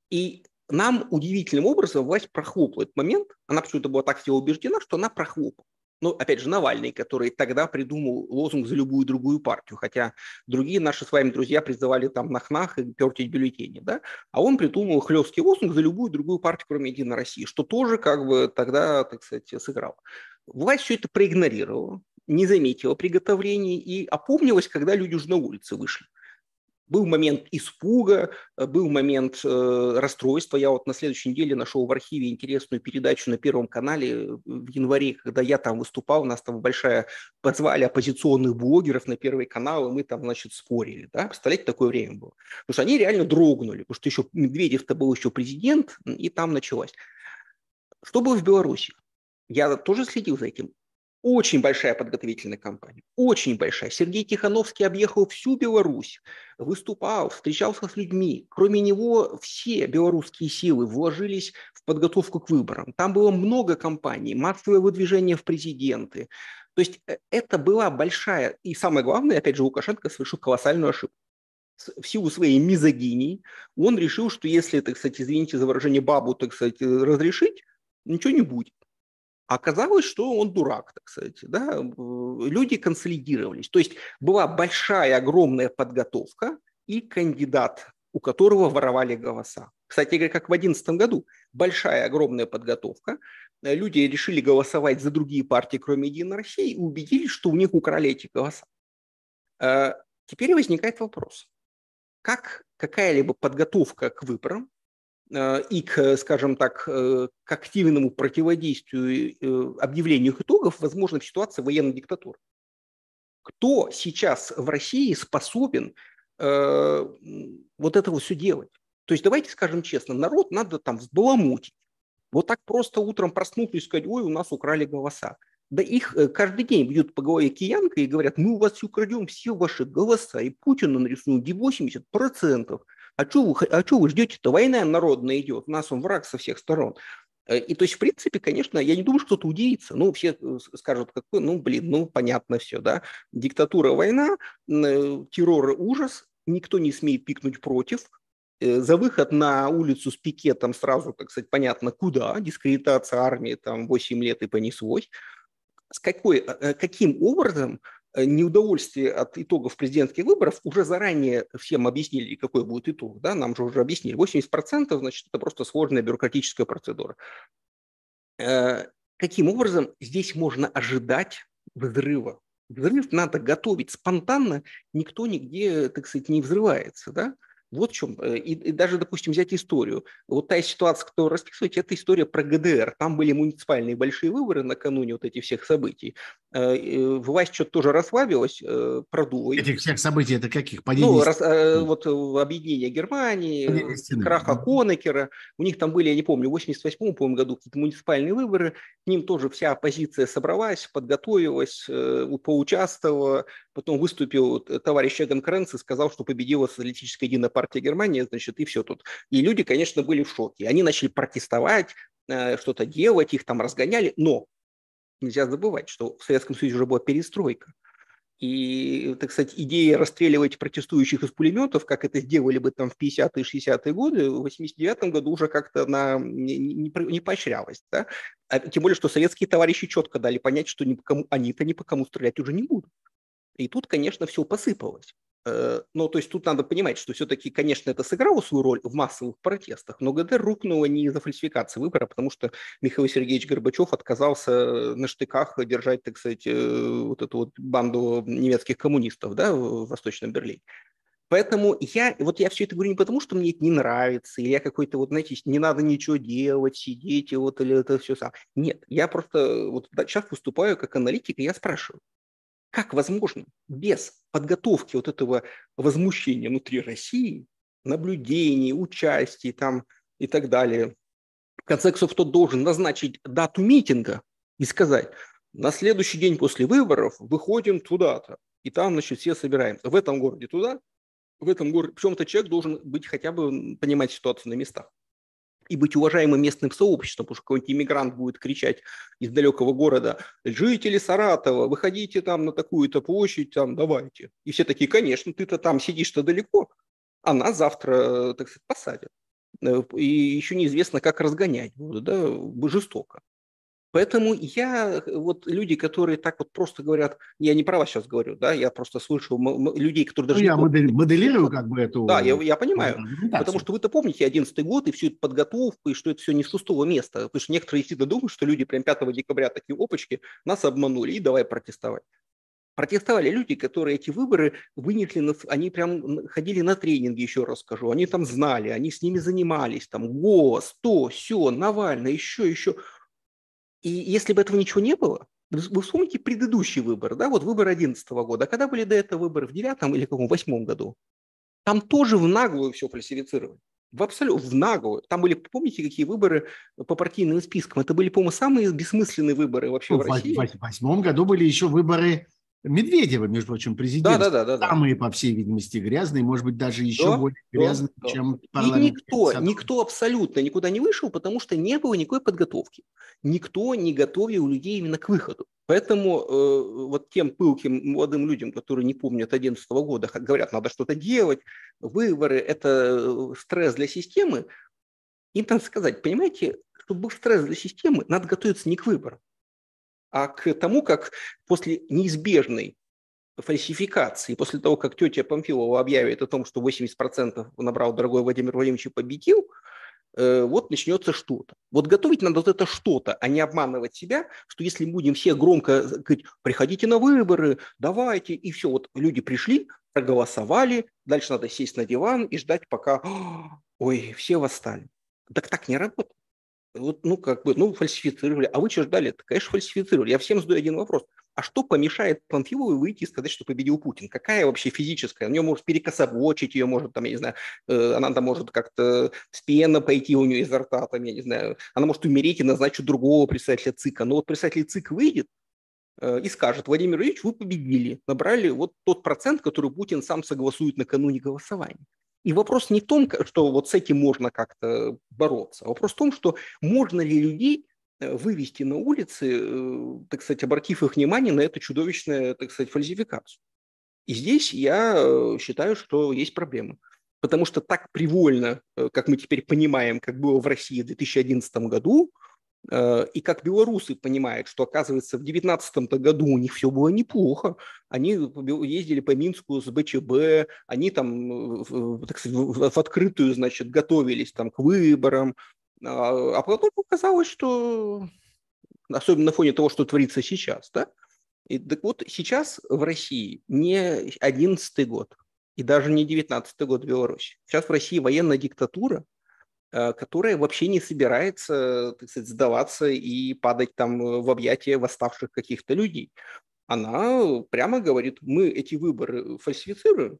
И нам удивительным образом власть прохлопла этот момент. Она почему-то была так всего убеждена, что она прохлопла ну, опять же, Навальный, который тогда придумал лозунг за любую другую партию, хотя другие наши с вами друзья призывали там нахнах и пертить бюллетени, да, а он придумал хлесткий лозунг за любую другую партию, кроме Единой России, что тоже как бы тогда, так сказать, сыграло. Власть все это проигнорировала, не заметила приготовлений и опомнилась, когда люди уже на улице вышли. Был момент испуга, э, был момент э, расстройства. Я вот на следующей неделе нашел в архиве интересную передачу на Первом канале э, в январе, когда я там выступал, у нас там большая, позвали оппозиционных блогеров на Первый канал, и мы там, значит, спорили. Да? Представляете, такое время было. Потому что они реально дрогнули, потому что еще Медведев-то был еще президент, и там началось. Что было в Беларуси? Я тоже следил за этим. Очень большая подготовительная кампания, очень большая. Сергей Тихановский объехал всю Беларусь, выступал, встречался с людьми. Кроме него все белорусские силы вложились в подготовку к выборам. Там было много кампаний, массовое выдвижение в президенты, То есть э, это была большая, и самое главное, опять же, Лукашенко совершил колоссальную ошибку. В силу своей мизогинии он решил, что если, так сказать, извините за выражение, бабу, так сказать, разрешить, ничего не будет. Оказалось, что он дурак, так сказать. Да? Люди консолидировались. То есть была большая, огромная подготовка, и кандидат, у которого воровали голоса. Кстати говоря, как в 2011 году, большая, огромная подготовка. Люди решили голосовать за другие партии, кроме «Единой России», и убедились, что у них украли эти голоса. Э, теперь возникает вопрос. Как какая-либо подготовка к выборам Э, и к, скажем так, э, к активному противодействию э, объявлению их итогов возможно в ситуации военной диктатуры. Кто сейчас в России способен э, вот это все делать? То есть давайте скажем честно, народ надо там взбаламутить. Вот так просто утром проснуться и сказать, ой, у нас украли голоса. Да их каждый день бьют по голове киянкой и говорят, мы у вас украдем все ваши голоса, и Путину нарисуют 80%. А что вы, а вы ждете-то? Война народная идет, у нас он враг со всех сторон. Э, и то есть, в принципе, конечно, я не думаю, что кто-то удивится. Ну, все э, скажут, какой, ну, блин, ну, понятно все, да. Диктатура, война, э, террор, ужас, никто не смеет пикнуть против. За выход на улицу с пикетом сразу, так сказать, понятно, куда. Дискредитация армии там 8 лет и понеслось. С какой, каким образом неудовольствие от итогов президентских выборов уже заранее всем объяснили, какой будет итог. Да? Нам же уже объяснили. 80% значит, это просто сложная бюрократическая процедура. Э, каким образом здесь можно ожидать взрыва? Взрыв надо готовить спонтанно, никто нигде, так сказать, не взрывается. Да? Вот в чем. Э, и, и даже, допустим, взять историю. Вот та ситуация, которую расписываете, это история про ГДР. Там были муниципальные большие выборы накануне вот этих всех событий. Э, власть что-то тоже расслабилась, э, продула. Этих всех событий это каких? Падение ну, раз, вот объединение Германии, краха Конекера. У них там были, я не помню, в 88 по году какие-то муниципальные выборы. К ним тоже вся оппозиция собралась, подготовилась, поучаствовала. Потом выступил товарищ Эгон Кренц и сказал, что победила социалистическая единая партия Германии, значит, и все тут. И люди, конечно, были в шоке. Они начали протестовать, э, что-то делать, их там разгоняли, но нельзя забывать, что в Советском Союзе уже была перестройка. И, так сказать, идея расстреливать протестующих из пулеметов, как это сделали бы там в 50-е, 60-е годы, в 89-м году уже как-то на, не, не, не поощрялась. Да? А, тем более, что советские товарищи четко дали понять, что ни по кому, они-то ни по кому стрелять уже не будут. И тут, конечно, все посыпалось. Э, ну, то есть тут надо понимать, что все-таки, конечно, это сыграло свою роль в массовых протестах, но ГДР рухнула не из-за фальсификации выбора, потому что Михаил Сергеевич Горбачев отказался на штыках держать, так сказать, э, вот эту вот банду немецких коммунистов да, в Восточном Берлине. Поэтому я, вот я все это говорю не потому, что мне это не нравится, или я какой-то, вот, знаете, не надо ничего делать, сидеть, и вот, или это все сам. Нет, я просто вот сейчас выступаю как аналитик, и я спрашиваю, как возможно без подготовки вот этого возмущения внутри России, наблюдений, участий там и так далее, в конце концов, кто должен назначить дату митинга и сказать, на следующий день после выборов выходим туда-то, и там, значит, все собираемся. В этом городе туда, в этом городе. Причем этот человек должен быть хотя бы понимать ситуацию на местах и быть уважаемым местным сообществом, потому что какой-нибудь иммигрант будет кричать из далекого города, жители Саратова, выходите там на такую-то площадь, там, давайте. И все такие, конечно, ты-то там сидишь-то далеко, а нас завтра, так сказать, посадят. Э, и еще неизвестно, как разгонять будут, да, жестоко. Поэтому я, вот люди, которые так вот просто говорят, я не про вас сейчас говорю, да, я просто слышу людей, которые даже... Ну, я модель, моделирую как бы эту... Да, я, я понимаю, потому что вы-то помните 11 год и всю эту подготовку, и что это все не с пустого места, потому что некоторые действительно думают, что люди прям 5 декабря такие, опачки, нас обманули, и давай протестовать. Протестовали люди, которые эти выборы вынесли, на, они прям ходили на тренинги, еще раз скажу, они там знали, они с ними занимались, там, ГОС, то, все, Навальный, еще, еще. И если бы этого ничего не было, вы вспомните предыдущий выбор, да, вот выбор 2011 года, а когда были до этого выборы в 9 или каком, восьмом году, там тоже в наглую все фальсифицировали. В абсолютно, в наглую. Там были, помните, какие выборы по партийным спискам? Это были, по-моему, самые бессмысленные выборы вообще ну, в России. В восьмом году были еще выборы Медведева, между прочим, президент. Да, да, да, да. Самые, по всей видимости, грязные, может быть, даже еще да, более грязные, да, чем да. парламент. И никто, никто абсолютно никуда не вышел, потому что не было никакой подготовки. Никто не готовил людей именно к выходу. Поэтому э, вот тем пылким молодым людям, которые не помнят 2011 года, говорят, надо что-то делать, выборы – это э, стресс для системы, им надо сказать, понимаете, чтобы был стресс для системы, надо готовиться не к выборам, а к тому, как после неизбежной фальсификации, после того, как тетя Памфилова объявит о том, что 80% набрал дорогой Владимир Владимирович и победил, э, вот начнется что-то. Вот готовить надо вот это что-то, а не обманывать себя, что если будем все громко говорить, приходите на выборы, давайте, и все, вот люди пришли, проголосовали, дальше надо сесть на диван и ждать, пока, ой, все восстали. Так так не работает вот, ну, как бы, ну, фальсифицировали. А вы что ждали? Это, конечно, фальсифицировали. Я всем задаю один вопрос. А что помешает Панфиловой выйти и сказать, что победил Путин? Какая вообще физическая? У нее может перекособочить, ее может, там, я не знаю, э, она там может как-то с пена пойти у нее изо рта, там, я не знаю, она может умереть и назначить другого представителя ЦИКа. Но вот представитель ЦИК выйдет э, и скажет, Владимир Ильич, вы победили, набрали вот тот процент, который Путин сам согласует накануне голосования. И вопрос не в том, что вот с этим можно как-то бороться. А вопрос в том, что можно ли людей э, вывести на улицы, э, так сказать, обратив их внимание на эту чудовищную, так сказать, фальсификацию. И здесь я э, считаю, что есть проблема. Потому что так привольно, как мы теперь понимаем, как было в России в 2011 году, Э, и как белорусы понимают, что, оказывается, в 2019 году у них все было неплохо. Они ездили по Минску с БЧБ, они там, так сказать, в открытую, значит, готовились там к выборам. А, а потом показалось, что, особенно на фоне того, что творится сейчас, да, и так вот сейчас в России не 11 год, и даже не 19 год в Беларуси. Сейчас в России военная диктатура, Э, которая вообще не собирается, так сказать, сдаваться и падать там э, в объятия восставших каких-то людей. Она прямо говорит, мы эти выборы фальсифицируем,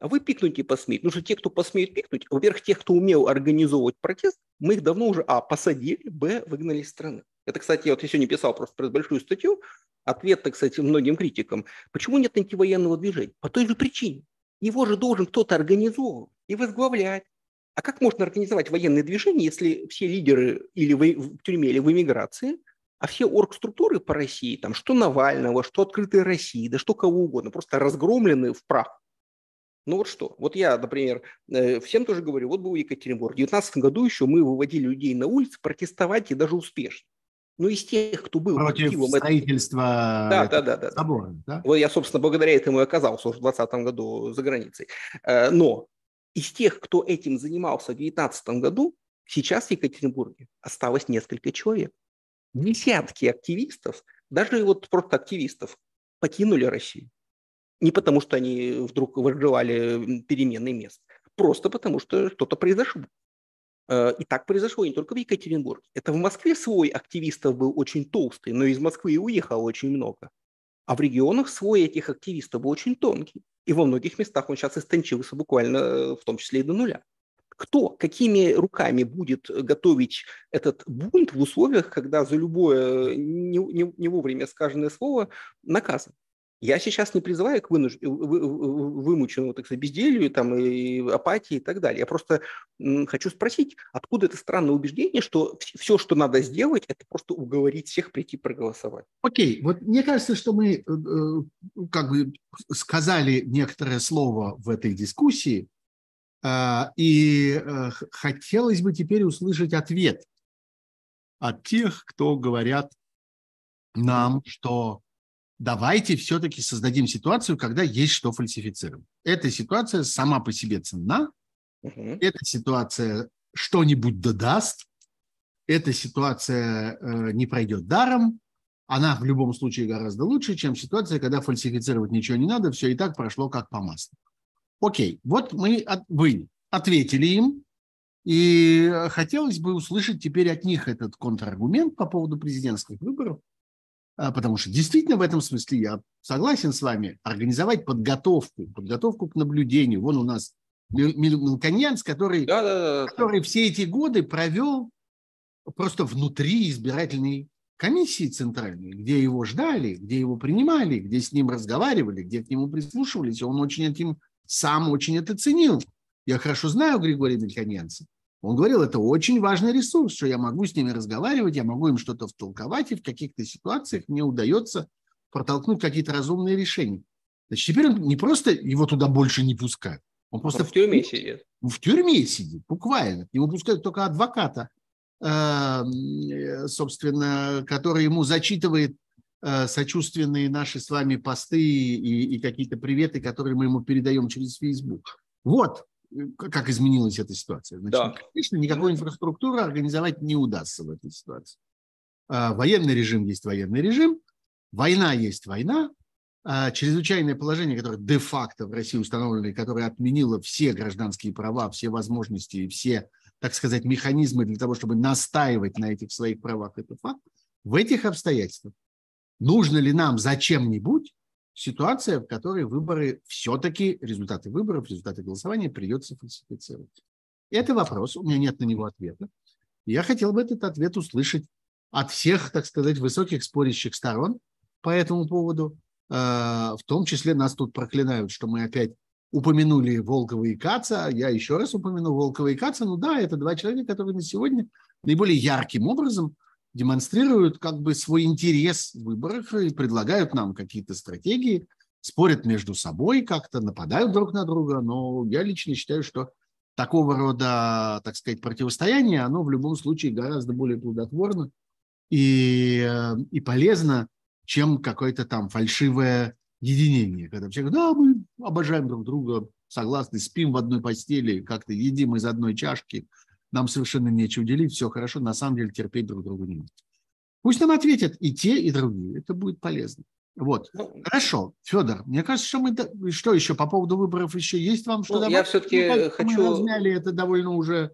а вы пикнуть не посмеете. Ну что те, кто посмеет пикнуть, во-первых, тех, кто умел организовывать протест, мы их давно уже, а, посадили, б, выгнали из страны. Это, кстати, вот я сегодня писал просто большую статью, ответ, так сказать, многим критикам. Почему нет антивоенного движения? По той же причине. Его же должен кто-то организовывать и возглавлять. А как можно организовать военные движения, если все лидеры или в, в тюрьме, или в эмиграции, а все оргструктуры по России, там, что Навального, что Открытой России, да что кого угодно, просто разгромлены в прах. Ну вот что, вот я, например, э, всем тоже говорю, вот был Екатеринбург, в 2019 году еще мы выводили людей на улицы протестовать и даже успешно. Но из тех, кто был против строительства да, да, да, да, собора, да? Вот я, собственно, благодаря этому и оказался уже в 2020 году за границей. Э, но из тех, кто этим занимался в 2019 году, сейчас в Екатеринбурге осталось несколько человек. Десятки активистов, даже вот просто активистов, покинули Россию. Не потому, что они вдруг выживали переменный мест, просто потому, что что-то произошло. Э, и так произошло не только в Екатеринбурге. Это в Москве свой активистов был очень толстый, но из Москвы и уехало очень много. А в регионах свой этих активистов был очень тонкий. И во многих местах он сейчас истончился буквально, э, в том числе и до нуля. Кто, какими руками будет готовить этот бунт в условиях, когда за любое не, не, не вовремя сказанное слово наказан? Я сейчас не призываю к вынуж... вымученному, так сказать, безделью, там, и апатии и так далее. Я просто хочу спросить, откуда это странное убеждение, что все, что надо сделать, это просто уговорить всех прийти проголосовать. Окей, okay. вот мне кажется, что мы э, э, как бы сказали некоторое слово в этой дискуссии, э, и хотелось бы теперь услышать ответ от тех, кто говорят нам, что давайте все-таки создадим ситуацию, когда есть что фальсифицировать. Эта ситуация сама по себе ценна, угу. эта ситуация что-нибудь додаст, эта ситуация э, не пройдет даром, она в любом случае гораздо лучше, чем ситуация, когда фальсифицировать ничего не надо, все и так прошло как по маслу. Окей, вот мы, от, вы ответили им, и хотелось бы услышать теперь от них этот контраргумент по поводу президентских выборов. А, потому что действительно в этом смысле я согласен с вами, организовать подготовку, подготовку к наблюдению. Вон у нас Мелконьянц, который, да, да, да, который все эти годы провел просто внутри избирательной комиссии центральной, где его ждали, где его принимали, где с ним разговаривали, где к нему прислушивались, он очень этим сам очень это ценил. Я хорошо знаю Григория Мельконенца. Он говорил, это очень важный ресурс, что я могу с ними разговаривать, я могу им что-то втолковать, и в каких-то ситуациях мне удается протолкнуть какие-то разумные решения. Значит, теперь он не просто его туда больше не пускают, он просто он в тюрьме сидит. В тюрьме сидит, буквально. Его пускают только адвоката, э, собственно, который ему зачитывает э, сочувственные наши с вами посты и, и какие-то приветы, которые мы ему передаем через Facebook. Вот как изменилась эта ситуация. Значит, да. Конечно, никакой инфраструктуры организовать не удастся в этой ситуации. А, военный режим есть военный режим, война есть война, а, чрезвычайное положение, которое де-факто в России установлено, и которое отменило все гражданские права, все возможности и все, так сказать, механизмы для того, чтобы настаивать на этих своих правах, это факт. В этих обстоятельствах нужно ли нам зачем-нибудь ситуация, в которой выборы все-таки, результаты выборов, результаты голосования придется фальсифицировать. Это вопрос, у меня нет на него ответа. Я хотел бы этот ответ услышать от всех, так сказать, высоких спорящих сторон по этому поводу. А, в том числе нас тут проклинают, что мы опять упомянули Волкова и Каца. Я еще раз упомяну Волкова и Каца. Ну да, это два человека, которые на сегодня наиболее ярким образом демонстрируют как бы свой интерес в выборах и предлагают нам какие-то стратегии, спорят между собой как-то, нападают друг на друга. Но я лично считаю, что такого рода, так сказать, противостояние, оно в любом случае гораздо более плодотворно и, э, и полезно, чем какое-то там фальшивое единение, когда все говорят, да, мы обожаем друг друга, согласны, спим в одной постели, как-то едим из одной чашки, нам совершенно нечего делить, все хорошо, на самом деле терпеть друг друга не надо. Пусть нам ответят и те, и другие, это будет полезно. Вот. Ну, Хорошо, Федор, мне кажется, что мы... Что еще по поводу выборов еще есть вам что ну, Я все-таки ну, хочу... Мы разняли это довольно уже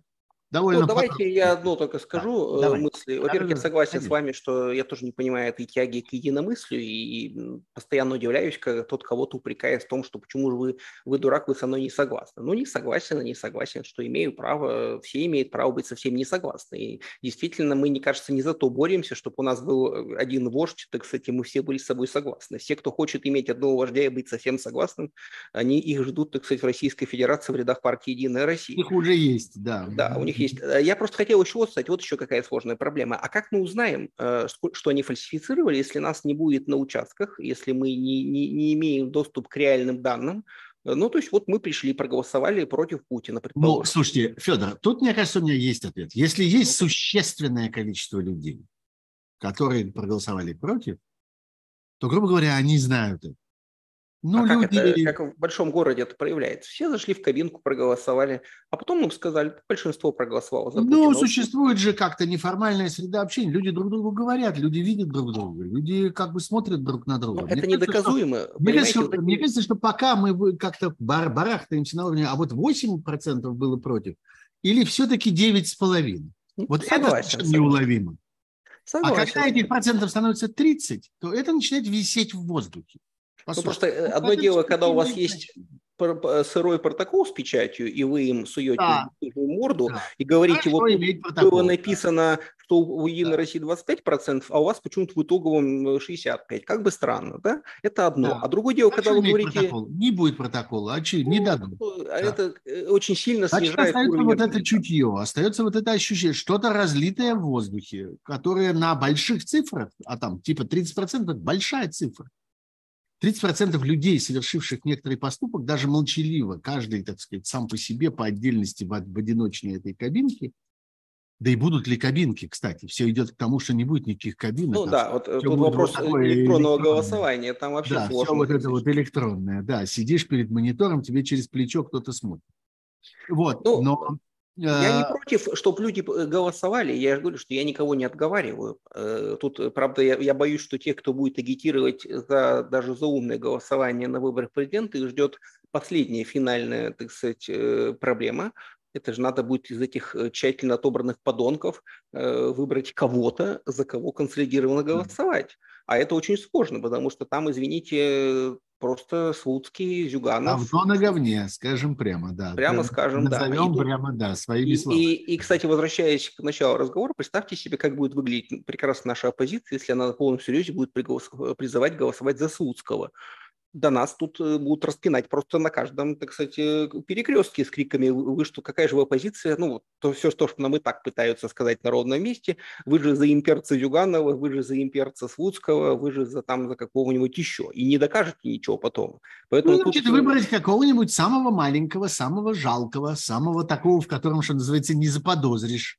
довольно... Ну, давайте я одно только скажу да, э, мысли. Во-первых, я согласен Конечно. с вами, что я тоже не понимаю этой тяги к единомыслию и постоянно удивляюсь, когда тот кого-то упрекает в том, что почему же вы, вы дурак, вы со мной не согласны. Ну, не согласен, не согласен, что имею право, все имеют право быть совсем не согласны. И действительно, мы, мне кажется, не за то боремся, чтобы у нас был э, один вождь, так сказать, мы все были с собой согласны. Все, кто хочет иметь одного вождя и быть совсем согласным, они их ждут, так сказать, в Российской Федерации в рядах партии «Единая Россия». Их уже есть, да. Да, у них есть. Э, я просто хотел еще вот, кстати, вот еще какая сложная проблема. А как мы узнаем, э, что они фальсифицировали, если нас не будет на участках, если мы не, не, не имеем доступ к реальным данным, э, ну, то есть вот мы пришли, проголосовали против Путина. Ну, слушайте, Федор, тут, мне кажется, у меня есть ответ. Если есть существенное количество людей, которые проголосовали против, то, грубо говоря, они знают это. Ну, а люди... как, это, как в большом городе это проявляется? Все зашли в кабинку, проголосовали, а потом им сказали, большинство проголосовало за Ну, существует же как-то неформальная среда общения. Люди друг другу говорят, люди видят друг друга, люди как бы смотрят друг на друга. Но это недоказуемо. Что, мне, кажется, что, мне кажется, что пока мы как-то бар барахтаемся на уровне, а вот 8% было против, или все-таки 9,5%. Ну, вот согласен, это неуловимо. Согласен. А когда этих процентов становится 30, то это начинает висеть в воздухе. Ну, просто э, ну, одно дело, когда у вас есть сырой протокол с печатью, и вы им суете да. морду да. и говорите, а вот было написано, что у Единой да. России 25%, а у вас почему-то в итоговом 65%. Как бы странно, да? Это одно. Да. А другое дело, а когда вы говорите... Протокол? Не будет протокола, а че, не ну, дадут. Да. Это э, очень сильно Значит, снижает остается уровень... вот это чутье, остается вот это ощущение, что-то разлитое в воздухе, которое на больших цифрах, а там типа 30% – большая цифра, 30% людей, совершивших некоторый поступок, даже молчаливо, каждый, так сказать, сам по себе, по отдельности в, в одиночной этой кабинке, да и будут ли кабинки, кстати, все идет к тому, что не будет никаких кабинок. Ну а да, вот тут вопрос электронного голосования, там вообще да, сложно. все вот это вот электронное, да, сидишь перед монитором, тебе через плечо кто-то смотрит. Вот, ну, но я не э, против, чтобы люди голосовали. Я же говорю, что я никого не отговариваю. Э, тут, э, правда, я, я боюсь, что те, кто будет агитировать за, даже за умное голосование на выборах президента, их ждет последняя финальная, так сказать, проблема. Это же надо будет из этих тщательно отобранных подонков выбрать кого-то, за кого консолидированно голосовать. А это очень сложно, потому что там, извините, просто Слуцкий, Зюганов. Говно на говне, скажем прямо, да. Прямо скажем, Назовем да. Назовем прямо, да, своими и, словами. И, и, кстати, возвращаясь к началу разговора, представьте себе, как будет выглядеть прекрасно наша оппозиция, если она на полном серьезе будет призывать голосовать за Слуцкого до нас тут э, будут распинать просто на каждом, так сказать, э, перекрестке с криками «Вы что, какая же вы оппозиция?» Ну, то все, что нам и так пытаются сказать на ровном месте. Вы же за имперца Зюганова, вы же за имперца Слуцкого, вы же за там за какого-нибудь еще. И не докажете ничего потом. Поэтому ну, значит, тут... выбрать какого-нибудь самого маленького, самого жалкого, самого такого, в котором, что называется, не заподозришь.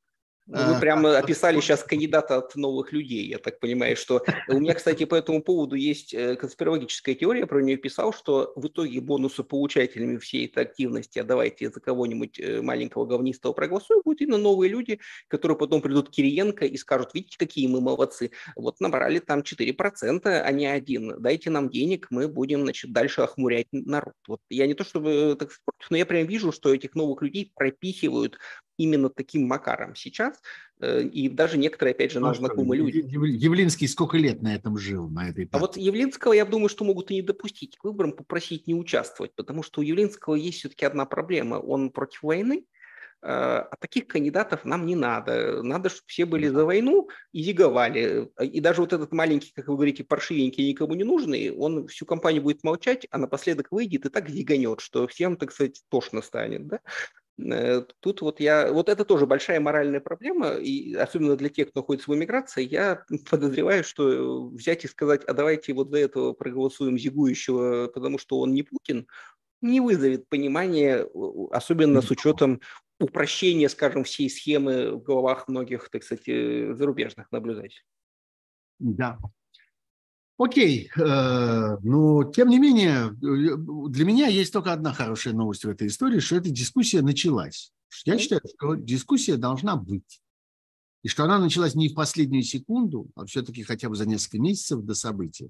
Ну, вы прямо описали сейчас кандидата от новых людей, я так понимаю, что у меня, кстати, по этому поводу есть э, конспирологическая теория, я про нее писал, что в итоге бонусы получателями всей этой активности, а давайте за кого-нибудь э, маленького говнистого проголосуем, будут именно новые люди, которые потом придут к Кириенко и скажут, видите, какие мы молодцы, вот набрали там 4%, а не один, дайте нам денег, мы будем, значит, дальше охмурять народ. Вот я не то чтобы так сказать, но я прям вижу, что этих новых людей пропихивают именно таким макаром сейчас, э, и даже некоторые, опять же, нам ну, знакомые люди. Явлинский сколько лет на этом жил, на этой А вот Явлинского, я думаю, что могут и не допустить к выборам, попросить не участвовать, потому что у Явлинского есть все-таки одна проблема. Он против войны, э, а таких кандидатов нам не надо. Надо, чтобы все были за войну и зиговали. И даже вот этот маленький, как вы говорите, паршивенький, никому не нужный, он всю компанию будет молчать, а напоследок выйдет и так зиганет, что всем, так сказать, тошно станет. Да? Э, тут вот я, вот это тоже большая моральная проблема, и особенно для тех, кто находится в эмиграции, я подозреваю, что взять и сказать, а давайте вот за этого проголосуем зигующего, потому что он не Путин, не вызовет понимания, особенно с учетом упрощения, скажем, всей схемы в головах многих, так сказать, э, зарубежных наблюдателей. Да, Окей, э, но тем не менее, э, для меня есть только одна хорошая новость в этой истории, что эта дискуссия началась. Я считаю, что дискуссия должна быть. И что она началась не в последнюю секунду, а все-таки хотя бы за несколько месяцев до события.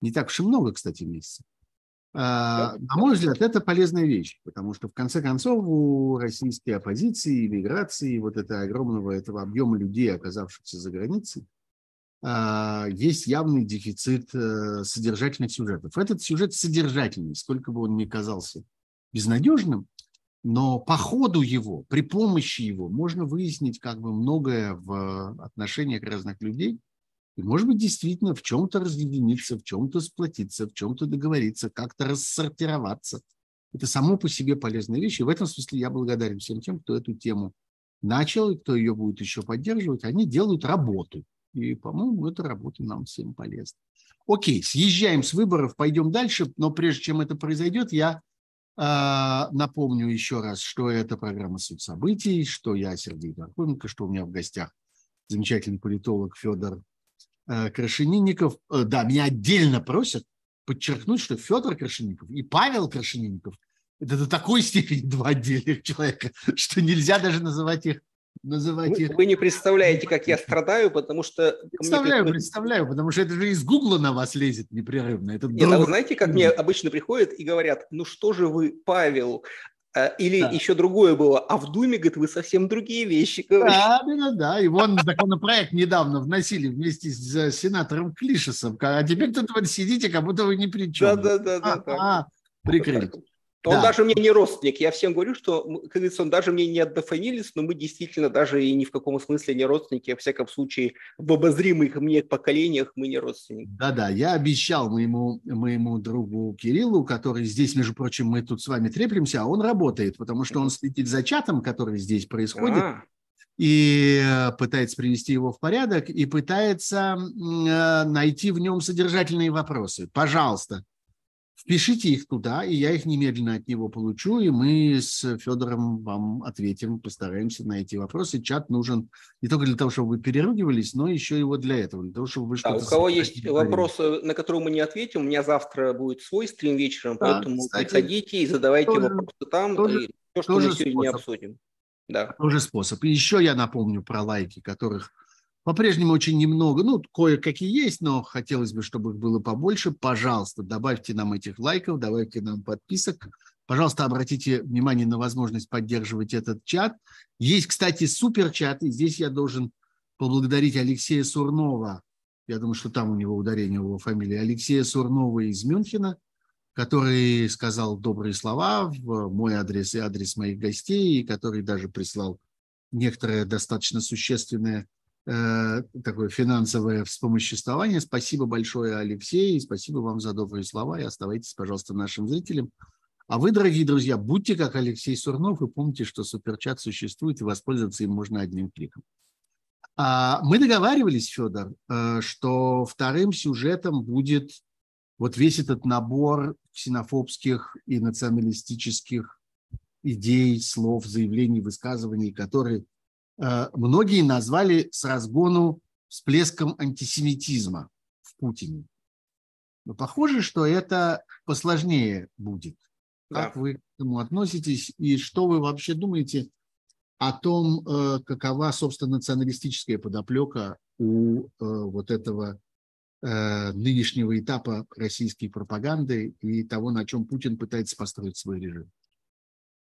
Не так уж и много, кстати, месяцев. А, на мой взгляд, это полезная вещь, потому что в конце концов у российской оппозиции, иммиграции, вот этого огромного этого объема людей, оказавшихся за границей, есть явный дефицит э, содержательных сюжетов. Этот сюжет содержательный, сколько бы он ни казался безнадежным, но по ходу его, при помощи его можно выяснить как бы многое в отношениях разных людей и, может быть, действительно в чем-то разъединиться, в чем-то сплотиться, в чем-то договориться, как-то рассортироваться. Это само по себе полезная вещь. И в этом смысле я благодарен всем тем, кто эту тему начал и кто ее будет еще поддерживать. Они делают работу. И, по-моему, эта работа нам всем полезна. Окей, съезжаем с выборов, пойдем дальше. Но прежде чем это произойдет, я э, напомню еще раз, что это программа «Суть событий», что я Сергей Пархоменко, что у меня в гостях замечательный политолог Федор э, Крашенинников. Э, да, меня отдельно просят подчеркнуть, что Федор Крашенинников и Павел Крашенинников – это до такой степени два отдельных человека, что нельзя даже называть их называть вы, их... Вы не представляете, как я страдаю, потому что... Представляю, мне... представляю, потому что это же из Гугла на вас лезет непрерывно. Это Нет, а вы знаете, как мне обычно приходят и говорят, ну что же вы, Павел, а, или да. еще другое было, а в Думе, говорит, вы совсем другие вещи говорите. Да, да, да. И вон законопроект недавно вносили вместе с сенатором Клишесом. А теперь тут вы сидите, как будто вы ни при чем. Да, да, да. да, да. Прикрыли. Он да. даже мне не родственник. Я всем говорю, что, как говорится, он даже мне не однофамилец, но мы действительно даже и ни в каком смысле не родственники. Во всяком случае, в обозримых мне поколениях мы не родственники. Да-да, я обещал моему, моему другу Кириллу, который здесь, между прочим, мы тут с вами треплемся, а он работает, потому что он следит за чатом, который здесь происходит. А-а-а и э, пытается привести его в порядок, и пытается э, найти в нем содержательные вопросы. Пожалуйста, Впишите их туда, и я их немедленно от него получу, и мы с Федором вам ответим, постараемся на эти вопросы. Чат нужен не только для того, чтобы вы переругивались, но еще его для этого, для того, чтобы вы что-то... Да, у кого есть вопросы, на которые мы не ответим, у меня завтра будет свой стрим вечером, да, поэтому кстати, приходите и задавайте тоже, вопросы там, тоже, и то, что мы сегодня способ. обсудим. Да. Тоже способ. И еще я напомню про лайки, которых по-прежнему очень немного, ну, кое-какие есть, но хотелось бы, чтобы их было побольше. Пожалуйста, добавьте нам этих лайков, добавьте нам подписок. Пожалуйста, обратите внимание на возможность поддерживать этот чат. Есть, кстати, суперчат, и здесь я должен поблагодарить Алексея Сурнова. Я думаю, что там у него ударение, его фамилии. Алексея Сурнова из Мюнхена, который сказал добрые слова в мой адрес и адрес моих гостей, и который даже прислал некоторое достаточно существенное такое финансовое вспомоществование. Спасибо большое, Алексей, и спасибо вам за добрые слова, и оставайтесь, пожалуйста, нашим зрителям. А вы, дорогие друзья, будьте как Алексей Сурнов и помните, что суперчат существует, и воспользоваться им можно одним кликом. А мы договаривались, Федор, э, что вторым сюжетом будет вот весь этот набор ксенофобских и националистических идей, слов, заявлений, высказываний, которые э, многие назвали с разгону всплеском антисемитизма в Путине. Но похоже, что это посложнее будет. Как да. вы к этому относитесь и что вы вообще думаете о том, э, какова, собственно, националистическая подоплека у э, вот этого э, нынешнего этапа российской пропаганды и того, на чем Путин пытается построить свой режим?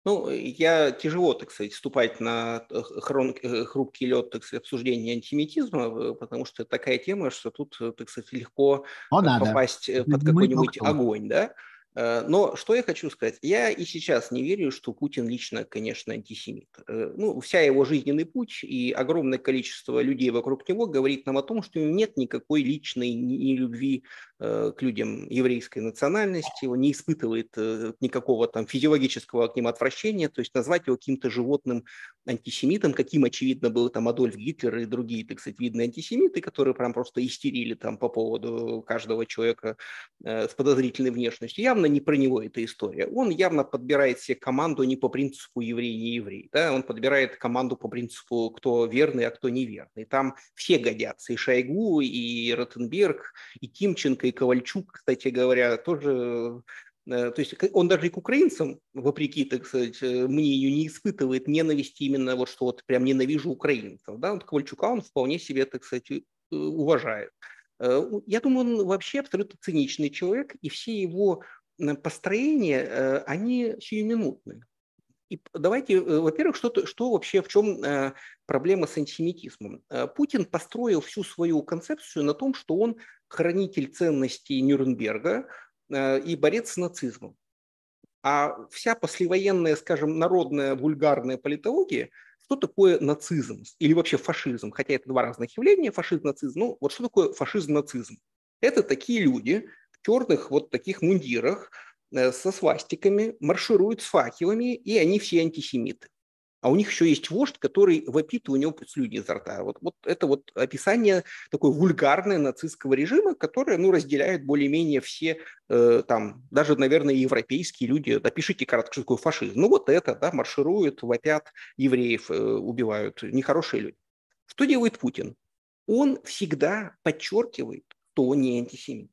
Ну, я тяжело, так сказать, вступать на хрон, хрупкий лед, так сказать, обсуждения антисемитизма, потому что такая тема, что тут, так сказать, легко О, попасть надо. под какой-нибудь огонь, да? Э, но что я хочу сказать? Я и сейчас не верю, что Путин лично, конечно, антисемит. Э, ну, вся его жизненный путь и огромное количество людей вокруг него говорит нам о том, что нет никакой личной ни любви Э, к людям еврейской национальности, он не испытывает никакого там физиологического к ним отвращения, то есть назвать его каким-то животным антисемитом, каким, очевидно, был там Адольф Гитлер и другие, так сказать, видные антисемиты, которые прям просто истерили там по поводу каждого человека с подозрительной внешностью. Явно не про него эта история. Он явно подбирает себе команду не по принципу еврей, не еврей. Да? Он подбирает команду по принципу, кто верный, а кто неверный. Там все годятся. И Шойгу, и Ротенберг, и Тимченко, и Ковальчук, кстати говоря, тоже э, то есть он даже и к украинцам, вопреки, так сказать, э, мнению, не испытывает ненависти именно вот что вот прям ненавижу украинцев. Да? Вот Ковальчука он вполне себе, так сказать, э, уважает. Я думаю, он вообще абсолютно циничный человек, и все его построения, они сиюминутные. И давайте, э, во-первых, что, что вообще, в чем э, проблема с антисемитизмом? Э, Путин построил всю свою концепцию на том, что он хранитель ценностей Нюрнберга и борец с нацизмом. А вся послевоенная, скажем, народная вульгарная политология, что такое нацизм или вообще фашизм, хотя это два разных явления, фашизм, нацизм, ну вот что такое фашизм, нацизм? Это такие люди черных вот таких мундирах, Э, со свастиками, маршируют с факелами, и они все антисемиты. А у них еще есть вождь, который вопит, и у него слюни изо рта. Вот, вот это вот описание такой вульгарное нацистского режима, которое ну, разделяют более-менее все, э, там, даже, наверное, европейские люди. Опишите кратко, что такое фашизм. Ну вот это, да, маршируют, вопят, евреев э, убивают, нехорошие люди. Что делает Путин? Он всегда подчеркивает, что он не антисемит.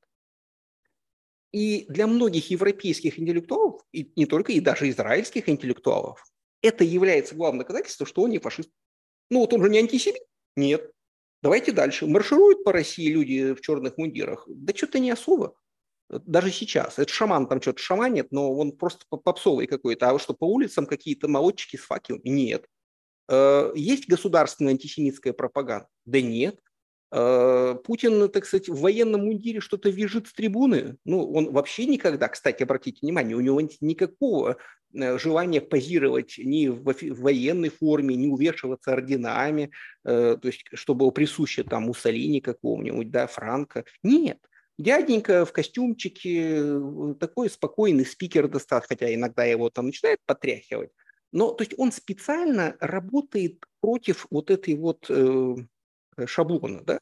И для многих европейских интеллектуалов, и не только, и даже израильских интеллектуалов, это является главным доказательством, что он не фашист. Ну вот он же не антисемит? Нет. Давайте дальше. Маршируют по России люди в черных мундирах? Да что-то не особо. Даже сейчас. Это шаман там что-то шаманит, но он просто попсовый какой-то. А вот что по улицам какие-то молодчики с факелами? Нет. Э, есть государственная антисемитская пропаганда? Да нет. Э, Путин, так сказать, в военном мундире что-то вяжет с трибуны. Ну, он вообще никогда, кстати, обратите внимание, у него нет никакого э, желания позировать ни в военной форме, ни увешиваться орденами, э, то есть, чтобы присуще там Муссолини какого-нибудь, да, Франко. Нет. Дяденька в костюмчике, такой спокойный спикер достаточно, хотя иногда его там начинает потряхивать. Но то есть он специально работает против вот этой вот шаблона, да,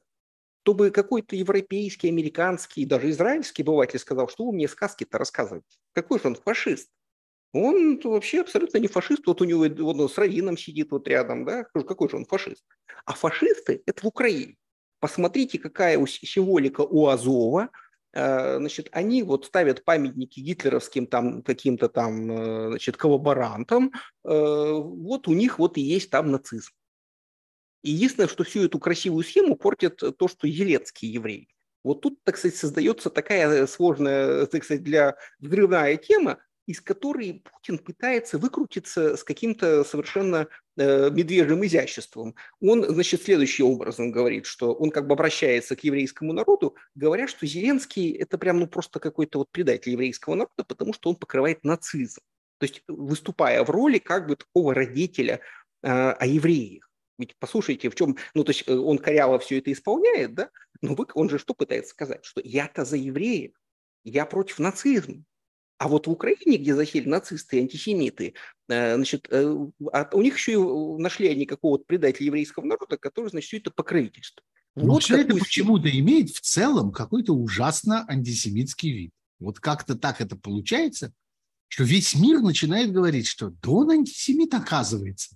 чтобы какой-то европейский, американский, даже израильский обыватель сказал, что вы мне сказки-то рассказываете. Какой же он фашист? Он вообще абсолютно не фашист. Вот у него вот он с Равином сидит вот рядом, да? Какой же он фашист? А фашисты – это в Украине. Посмотрите, какая символика у Азова. Э, значит, они вот ставят памятники гитлеровским там каким-то там, э, значит, коллаборантам. Вот у них вот и есть там нацизм. И единственное, что всю эту красивую схему портит то, что Елецкий еврей. Вот тут, так сказать, создается такая сложная, так сказать, для взрывная тема, из которой Путин пытается выкрутиться с каким-то совершенно э, медвежьим изяществом. Он, значит, следующим образом говорит, что он как бы обращается к еврейскому народу, говоря, что Зеленский – это прям ну просто какой-то вот предатель еврейского народа, потому что он покрывает нацизм. То есть выступая в роли как бы такого родителя э, о евреях. Ведь послушайте, в чем, ну то есть э, он коряво все это исполняет, да, но вы, он же что пытается сказать, что я-то за евреев, я против нацизма. А вот в Украине, где засели нацисты и антисемиты, э, значит, э, а у них еще и нашли они какого-то предателя еврейского народа, который, значит, все это покровительство. Но вот все это почему-то имеет в целом какой-то ужасно антисемитский вид. Вот как-то так это получается, что весь мир начинает говорить, что да он антисемит оказывается.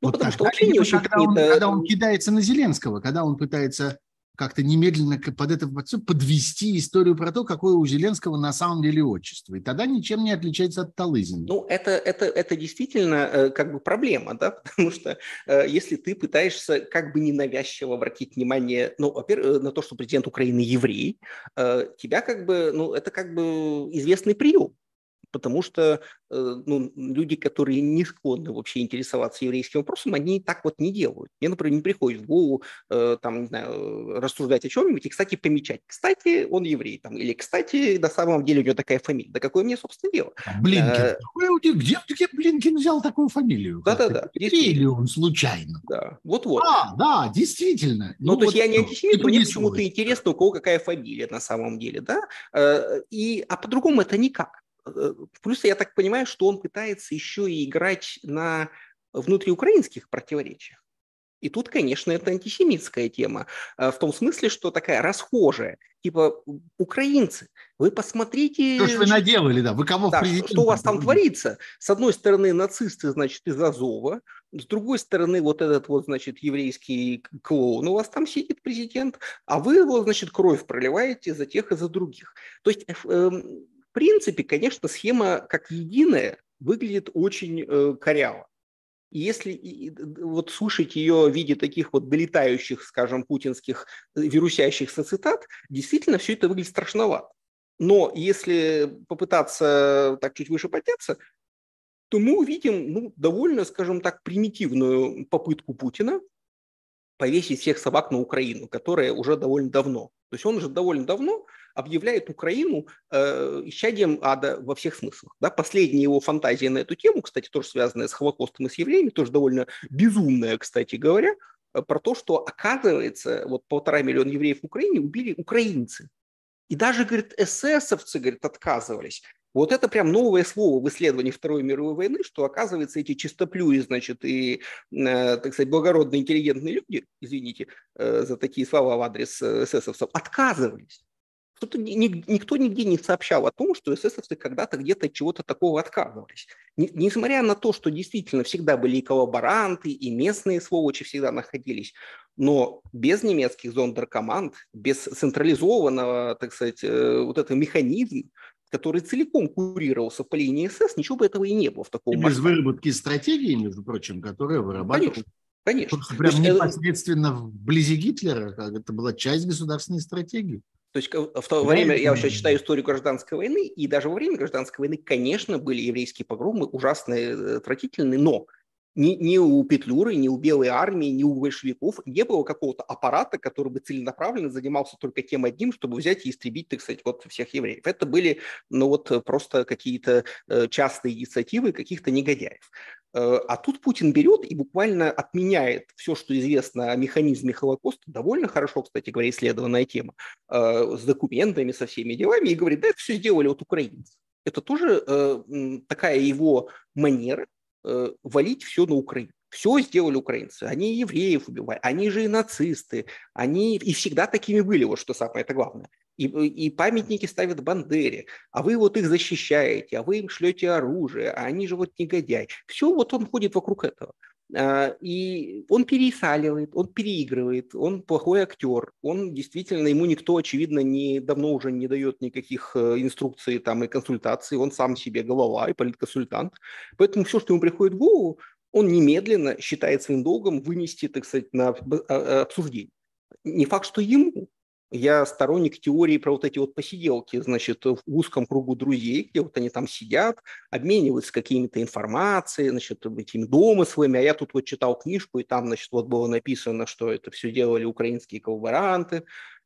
Ну, вот потому что вообще не очень когда он, когда он кидается на Зеленского, когда он пытается как-то немедленно под это подвести историю про то, какое у Зеленского на самом деле отчество. И тогда ничем не отличается от Талызина. Ну, это, это, это действительно э, как бы проблема, да, потому что э, если ты пытаешься как бы ненавязчиво обратить внимание, ну, во-первых, э, на то, что президент Украины еврей, тебя как бы, ну, это как бы известный прием потому что э, ну, люди, которые не склонны вообще интересоваться еврейским вопросом, они так вот не делают. Мне, например, не приходит в голову э, там, не знаю, рассуждать о чем-нибудь и, кстати, помечать. Кстати, он еврей. Там, или, кстати, на самом деле у него такая фамилия. Да какое мне, собственно, дело? Блинкин. А, где, где Блинкин взял такую фамилию? Да-да-да. Или он случайно? Да, вот-вот. А, да, действительно. Ну, ну то вот, есть я не антисемит, мне почему-то интересно, у кого какая фамилия на самом деле, да? И, а по-другому это никак. Э, плюс я так понимаю, что он пытается еще и играть на внутриукраинских противоречиях. И тут, конечно, это антисемитская тема, э, в том смысле, что такая расхожая. Типа, украинцы, вы посмотрите... Что ж вы наделали, да? Вы кого да, что, у вас там творится? С одной стороны, нацисты, значит, из Азова, с другой стороны, вот этот вот, значит, еврейский клоун, у вас там сидит президент, а вы его, значит, кровь проливаете за тех и за других. То есть э, в принципе, конечно, схема как единая выглядит очень э, коряво. И если вот слушать ее в виде таких вот долетающих, скажем, путинских э, вирусящихся цитат, действительно все это выглядит страшновато. Но если попытаться так чуть выше подняться, то мы увидим ну, довольно, скажем так, примитивную попытку Путина повесить всех собак на Украину, которая уже довольно давно. То есть он уже довольно давно объявляет Украину э, исчадием ада во всех смыслах. Да? Последняя его фантазия на эту тему, кстати, тоже связанная с Холокостом и с евреями, тоже довольно безумная, кстати говоря, э, про то, что, оказывается, вот полтора миллиона евреев в Украине убили украинцы. И даже, говорит, эсэсовцы, говорит, отказывались. Вот это прям новое слово в исследовании Второй мировой войны, что, оказывается, эти чистоплюи, значит, и, э, так сказать, благородные, интеллигентные люди, извините э, за такие слова в адрес э, эсэсовцев, отказывались. Что-то ни, никто нигде не сообщал о том, что эсэсовцы когда-то где-то от чего-то такого отказывались. Не, несмотря на то, что действительно всегда были и коллаборанты, и местные сволочи всегда находились, но без немецких зондеркоманд, без централизованного, так сказать, вот этого механизма, который целиком курировался по линии СС, ничего бы этого и не было в таком и без выработки стратегии, между прочим, которая вырабатывалась Конечно. Прям есть, э, непосредственно вблизи Гитлера, это была часть государственной стратегии. То есть в то время, я сейчас читаю историю гражданской войны, и даже во время гражданской войны, конечно, были еврейские погромы, ужасные, э, отвратительные, но ни, ни у Петлюры, ни у Белой армии, ни у большевиков не было какого-то аппарата, который бы целенаправленно занимался только тем одним, чтобы взять и истребить, так сказать, вот всех евреев. Это были, ну вот, просто какие-то э, частные инициативы каких-то негодяев. Э, а тут Путин берет и буквально отменяет все, что известно о механизме Холокоста, довольно хорошо, кстати говоря, исследованная тема, э, с документами, со всеми делами, и говорит, да, это все сделали вот украинцы. Это тоже э, такая его манера валить все на Украину. Все сделали украинцы. Они евреев убивали, они же и нацисты, они и всегда такими были, вот что самое это главное и, и памятники ставят Бандере, а вы вот их защищаете, а вы им шлете оружие, а они же вот негодяй. Все вот он ходит вокруг этого. А, и он пересаливает, он переигрывает, он плохой актер, он действительно, ему никто, очевидно, не, давно уже не дает никаких э, инструкций там, и консультаций, он сам себе голова и политконсультант. Поэтому все, что ему приходит в голову, он немедленно считает своим долгом вынести, так сказать, на а, обсуждение. Не факт, что ему, Я сторонник теории про вот эти вот посиделки, значит, в узком кругу друзей, где вот они там сидят, обмениваются какими-то информацией, значит, этими домыслами. А я тут вот читал книжку, и там, значит, вот было написано, что это все делали украинские коллаборанты.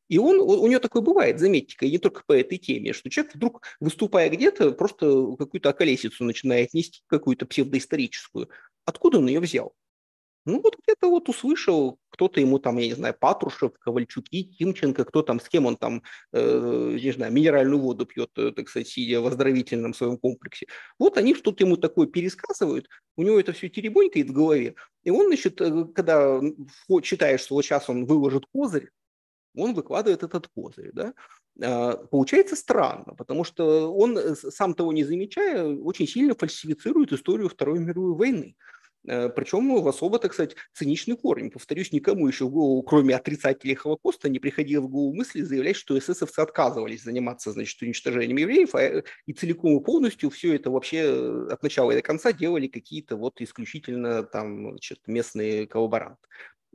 И он, у него такое бывает, заметьте-ка, и не только по этой теме, что человек вдруг, выступая где-то, просто какую-то околесицу начинает нести, какую-то псевдоисторическую. Откуда он ее взял? Ну, вот где-то вот услышал, кто-то ему там, я не знаю, Патрушев, Ковальчуки, Тимченко, кто там, с кем он там, э, не знаю, минеральную воду пьет, э, так сказать, сидя в оздоровительном своем комплексе. Вот они что-то ему такое пересказывают, у него это все теребонькает в голове, и он, значит, э, когда считает, что вот сейчас он выложит козырь, он выкладывает этот козырь, да, а, Получается странно, потому что он, э, сам того не замечая, очень сильно фальсифицирует историю Второй мировой войны. Э, Причем в особо, так сказать, циничный корень. Повторюсь, никому еще в голову, кроме отрицателей Холокоста, не приходило в голову мысли заявлять, что эсэсовцы отказывались заниматься, значит, уничтожением евреев, а, и целиком и полностью все это вообще э, от начала и до конца делали какие-то вот исключительно там, значит, местные коллаборанты.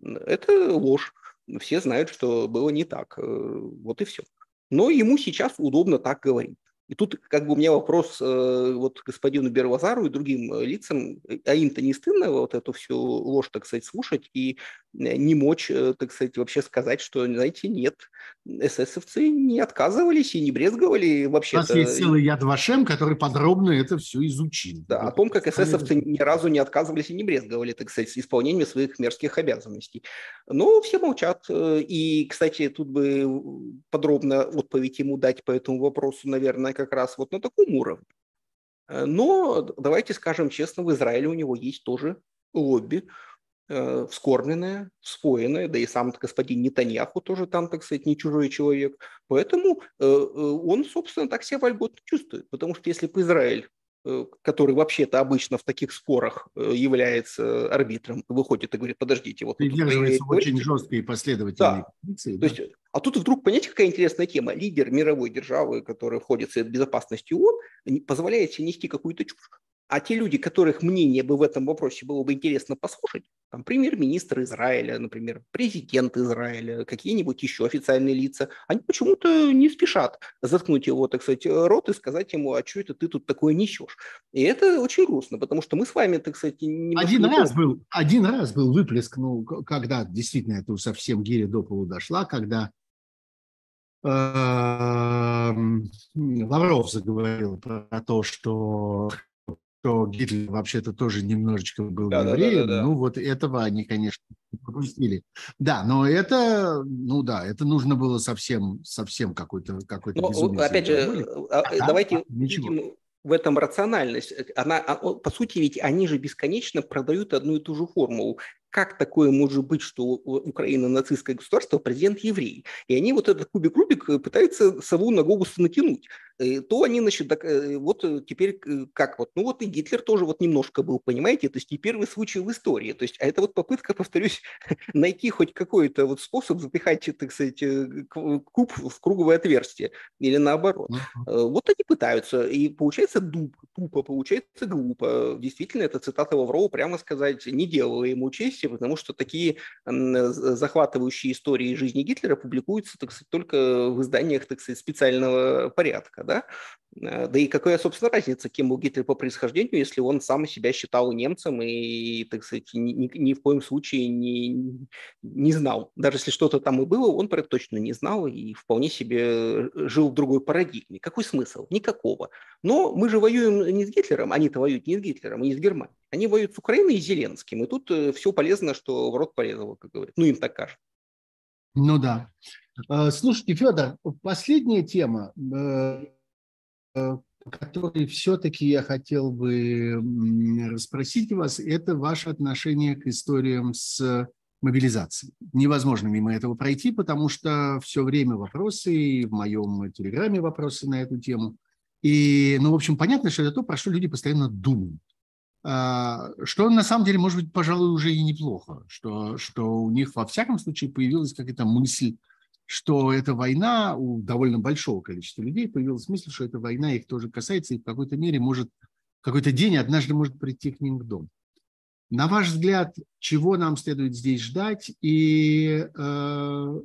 Это ложь. Все знают, что было не так. Э, вот и все. Но ему сейчас удобно так говорить. И тут как бы у меня вопрос э, вот господину Бервазару и другим э, лицам, э, а им-то не стыдно вот эту всю ложь, так сказать, слушать и не мочь, так сказать, вообще сказать, что, знаете, нет, эсэсовцы не отказывались и не брезговали вообще. У нас есть целый Яд Вашем, который подробно это все изучил. Да, о том, как эсэсовцы ни разу не отказывались и не брезговали, так сказать, исполнением своих мерзких обязанностей. Но все молчат. И, кстати, тут бы подробно отповедь ему дать по этому вопросу, наверное, как раз вот на таком уровне. Э, но давайте скажем честно, в Израиле у него есть тоже лобби, э, вскормленное, вспоенное, да и сам господин Нетаньяху тоже там, так сказать, не чужой человек. Поэтому э, он, собственно, так себя вольготно чувствует. Потому что если бы Израиль Э, который вообще-то обычно в таких спорах э, является арбитром, выходит и говорит, подождите, вот... Придерживается очень жесткой и последовательной да. позиции. Да. То есть, а тут вдруг, понимаете, какая интересная тема? Лидер мировой державы, который входит в Совет Безопасности ООН, позволяет себе нести какую-то чушь. А те люди, которых мнение бы в этом вопросе было бы интересно послушать, там, премьер-министр Израиля, например, президент Израиля, какие-нибудь еще официальные лица, они почему-то не спешат заткнуть его, так сказать, рот и сказать ему, а что это ты тут такое несешь? И это очень грустно, потому что мы с вами, так сказать, не один раз не был, один раз был выплеск, ну, когда действительно это совсем гири до полу дошла, когда эм, Лавров заговорил про то, что что Гитлер вообще-то тоже немножечко был да, евреем. Да, да, да, Ну, вот этого они, конечно, пропустили. Да, но это, ну да, это нужно было совсем, совсем какой-то какой то безумие. Опять же, а, а, давайте а, видим в этом рациональность. Она, по сути, ведь они же бесконечно продают одну и ту же формулу как такое может быть, что Украина нацистское государство, президент еврей? И они вот этот кубик-рубик э, пытаются сову на Гогуса натянуть. Э, то они, значит, так, э, вот теперь как вот, ну вот и Гитлер тоже вот немножко был, понимаете, то есть не первый случай в истории. То есть, а это вот попытка, повторюсь, найти хоть какой-то вот способ запихать, так сказать, куб в круговое отверстие или наоборот. Uh-huh. Вот они пытаются, и получается дуб, тупо, получается глупо. Действительно, это цитата Лаврова, прямо сказать, не делала ему честь, версия, потому что такие захватывающие истории жизни Гитлера публикуются, так сказать, только в изданиях, так сказать, специального порядка, да. Э, да и какая, собственно, разница, кем был Гитлер по происхождению, если он сам себя считал немцем и, так сказать, ни, ни, ни в коем случае не, не знал. Даже если что-то там и было, он про это точно не знал и вполне себе жил в другой парадигме. Какой смысл? Никакого. Но мы же воюем не с Гитлером, они-то воюют не с Гитлером, а не с Германией. Они воюют с Украиной и Зеленским. И тут э, все полезно, что в рот полезного, как говорят. Ну, им так кажется. Ну да. Э, слушайте, Федор, последняя тема Э, который все-таки я хотел бы расспросить вас, это ваше отношение к историям с мобилизацией. Невозможно мимо этого пройти, потому что все время вопросы, и в моем телеграме вопросы на эту тему. И, ну, в общем, понятно, что это то, про что люди постоянно думают. А, что на самом деле, может быть, пожалуй, уже и неплохо, что, что у них во всяком случае появилась какая-то мысль что эта война у довольно большого количества людей появилась мысль, что эта война их тоже касается и в какой-то мере может, какой-то день однажды может прийти к ним в дом. На ваш взгляд, чего нам следует здесь ждать? И э,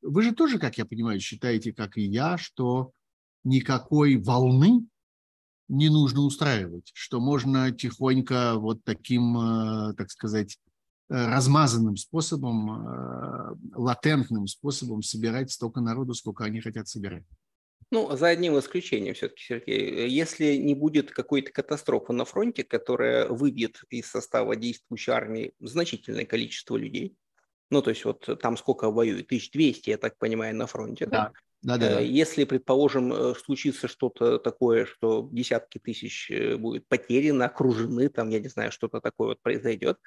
вы же тоже, как я понимаю, считаете, как и я, что никакой волны не нужно устраивать, что можно тихонько вот таким, э, так сказать, э, размазанным способом, э, латентным способом собирать столько народу, сколько они хотят собирать. Ну, за одним исключением все-таки, Сергей. Если не будет какой-то катастрофы на фронте, которая выбьет из состава действующей армии значительное количество людей, ну, то есть вот там сколько воюет? 1200, я так понимаю, на фронте, да? да? Да, да, да. Если, предположим, э, случится что-то такое, что десятки тысяч э, будет потеряно, окружены, там, я не знаю, что-то такое вот произойдет,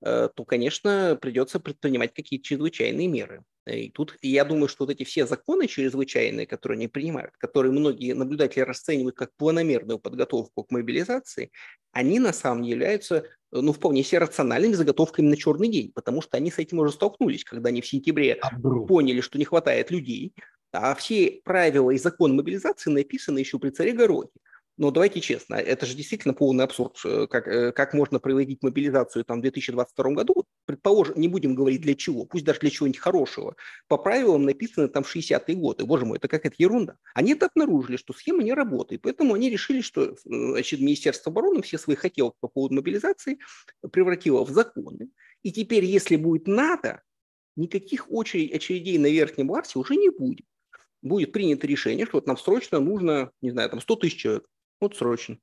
э, то, конечно, придется предпринимать какие-то чрезвычайные меры. И тут я думаю, что вот эти все законы чрезвычайные, которые они принимают, которые многие наблюдатели расценивают как планомерную подготовку к мобилизации, они на самом деле являются ну, вполне себе рациональными заготовками на черный день, потому что они с этим уже столкнулись, когда они в сентябре Обру. поняли, что не хватает людей, а все правила и закон мобилизации написаны еще при царе Городе. Но давайте честно, это же действительно полный абсурд, э, как, э, как можно проводить мобилизацию там, в 2022 году. Предположим, не будем говорить для чего, пусть даже для чего-нибудь хорошего. По правилам написано там 60-е годы. Боже мой, это какая-то ерунда. Они это обнаружили, что схема не работает. Поэтому они решили, что значит, Министерство обороны все свои хотелки по поводу мобилизации превратило в законы. И теперь, если будет надо, никаких очередей, на Верхнем Марсе уже не будет будет принято решение, что вот нам срочно нужно, не знаю, там 100 тысяч человек. Вот срочно.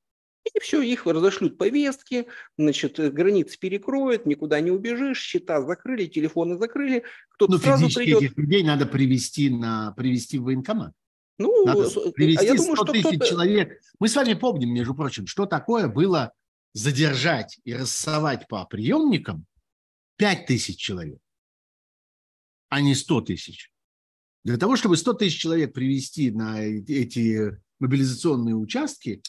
И все, их разошлют повестки, значит, границы перекроют, никуда не убежишь, счета закрыли, телефоны закрыли. Кто-то ну, сразу придет. этих людей надо привести, на, привести в военкомат. Ну, надо привести а я думаю, 100 тысяч человек. Мы с вами помним, между прочим, что такое было задержать и рассовать по приемникам 5 тысяч человек, а не 100 тысяч. Для того, чтобы 100 тысяч человек привести на эти мобилизационные участки,